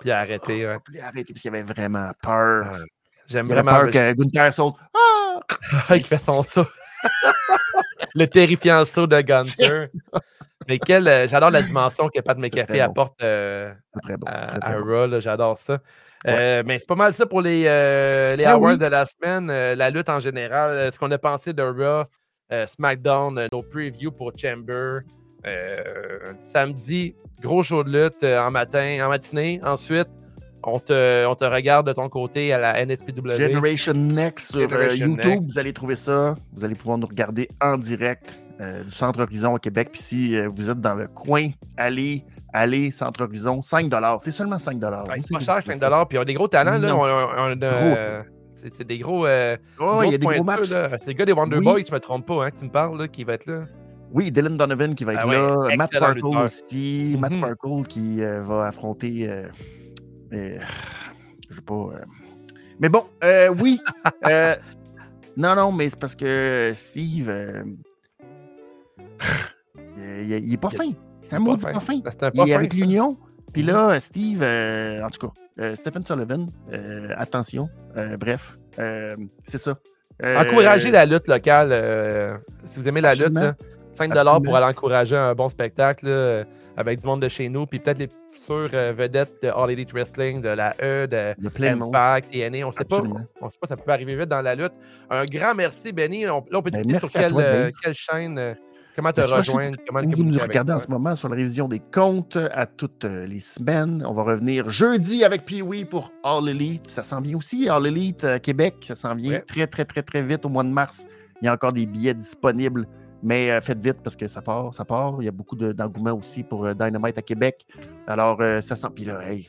Puis il a arrêté. ouais. Puis il a arrêté, puis il avait vraiment peur. Ouais. J'aime Il vraiment. peur que Gunther saute. Ah! il fait son saut. le terrifiant saut de Gunter. Mais quel, j'adore la dimension que Pat McAfee bon. apporte bon. à, bon. Raw, j'adore ça. Euh, mais c'est pas mal ça pour les, euh, les Ah awards oui. de la semaine, euh, la lutte en général, ce qu'on a pensé de Raw, euh, SmackDown, euh, nos previews pour Chamber. Euh, samedi, gros show de lutte euh, en matin, en matinée. Ensuite, on te, on te regarde de ton côté à la NSPW. Generation Next sur euh, Generation YouTube, Next. vous allez trouver ça. Vous allez pouvoir nous regarder en direct euh, du Centre Horizon au Québec. Puis si euh, vous êtes dans le coin, allez, allez, Centre Horizon, 5 C'est seulement 5 Ouais, c'est pas cher, 5 Puis ils ont des gros talents. Là. On, on- on a, euh, c'est, des gros. euh, Oh, il y a des gros matchs. là. C'est le gars des Wonder Oui. Boys, je me trompe pas, hein, que tu me parles, là, qui va être là. Oui, Dylan Donovan qui va être Ah ouais, là. Matt Sparkle aussi. Matt Mhm. Sparkle qui euh, va affronter. euh, je sais pas. Mais bon, euh, oui. non, non, mais c'est parce que Steve. il, est pas fin. C'est un pas maudit fin. pas fin. Ben, un Il pas est avec l'Union. Puis là, Steve, euh, en tout cas, euh, Stephen Sullivan, euh, attention. bref, c'est ça. Encouragez la lutte locale. si vous aimez la lutte, absolument. là, 5 Absolument. pour aller encourager un bon spectacle là, avec du monde de chez nous. Puis peut-être les futures vedettes de All Elite Wrestling, de la E, de de. Impact, TNA. On ne sait pas. On sait pas, ça peut arriver vite dans la lutte. Un grand merci, Benny. On, là, on peut Ben, dire sur merci à quelle, toi, Dave. quelle chaîne, comment te Ben, la rejoindre, comment vous nous regardez en ce moment sur la révision des comptes à toutes les semaines. On va revenir jeudi avec Pee-Wee pour All Elite. Ça s'en vient aussi, All Elite euh, Québec. Ça s'en vient Ouais. très, très, très, très vite au mois de mars. Il y a encore des billets disponibles, mais euh, faites vite parce que ça part, ça part. Il y a beaucoup de- d'engouement aussi pour euh, Dynamite à Québec. Alors, euh, ça sent. Puis là, hey,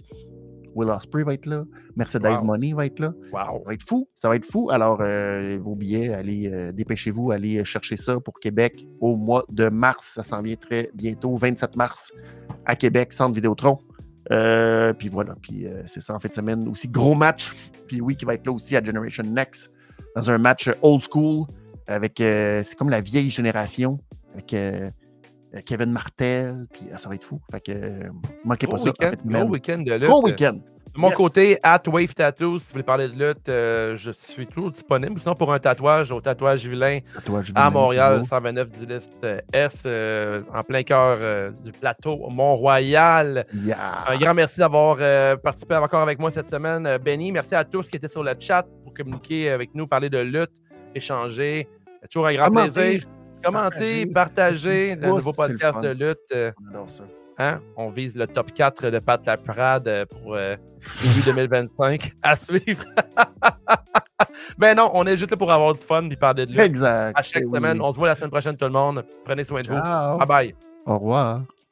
Will Ospreay va être là. Mercedes Wow. Money va être là. Wow. Ça va être fou. Ça va être fou. Alors, euh, vos billets, allez, euh, dépêchez-vous, allez chercher ça pour Québec au mois de mars. Ça s'en vient très bientôt, 27 mars, à Québec, Centre Vidéotron. Euh, puis voilà, puis euh, c'est ça en fin de semaine. Aussi, gros match. Puis oui, qui va être là aussi à Generation Next, dans un match euh, old school, avec, euh, c'est comme la vieille génération, avec euh, euh, Kevin Martel, puis ah, ça va être fou. Fait que, euh, manquez pas Gros ça en semaine. gros week-end de lutte. Gros week-end. De mon Yes. côté, at Wave Tattoo, si vous voulez parler de lutte, euh, je suis toujours disponible. Sinon, pour un tatouage au tatouage vilain Tatouage à Montréal, gros. 129 du liste euh, S, euh, en plein cœur euh, du plateau Mont-Royal. Yeah. Un grand merci d'avoir euh, participé encore avec moi cette semaine, euh, Benny. Merci à tous qui étaient sur le chat pour communiquer avec nous, parler de lutte, échanger. Toujours un grand plaisir. Commentez, partagez le nouveau podcast de lutte. euh, ça. hein? On vise le top 4 de Pat Laprade euh, pour euh, début 2025 à suivre. ben non, on est juste là pour avoir du fun et parler de lutte Exact. à chaque Eh oui. semaine. On se voit la semaine prochaine, tout le monde. Prenez soin de vous. Bye bye. Au revoir.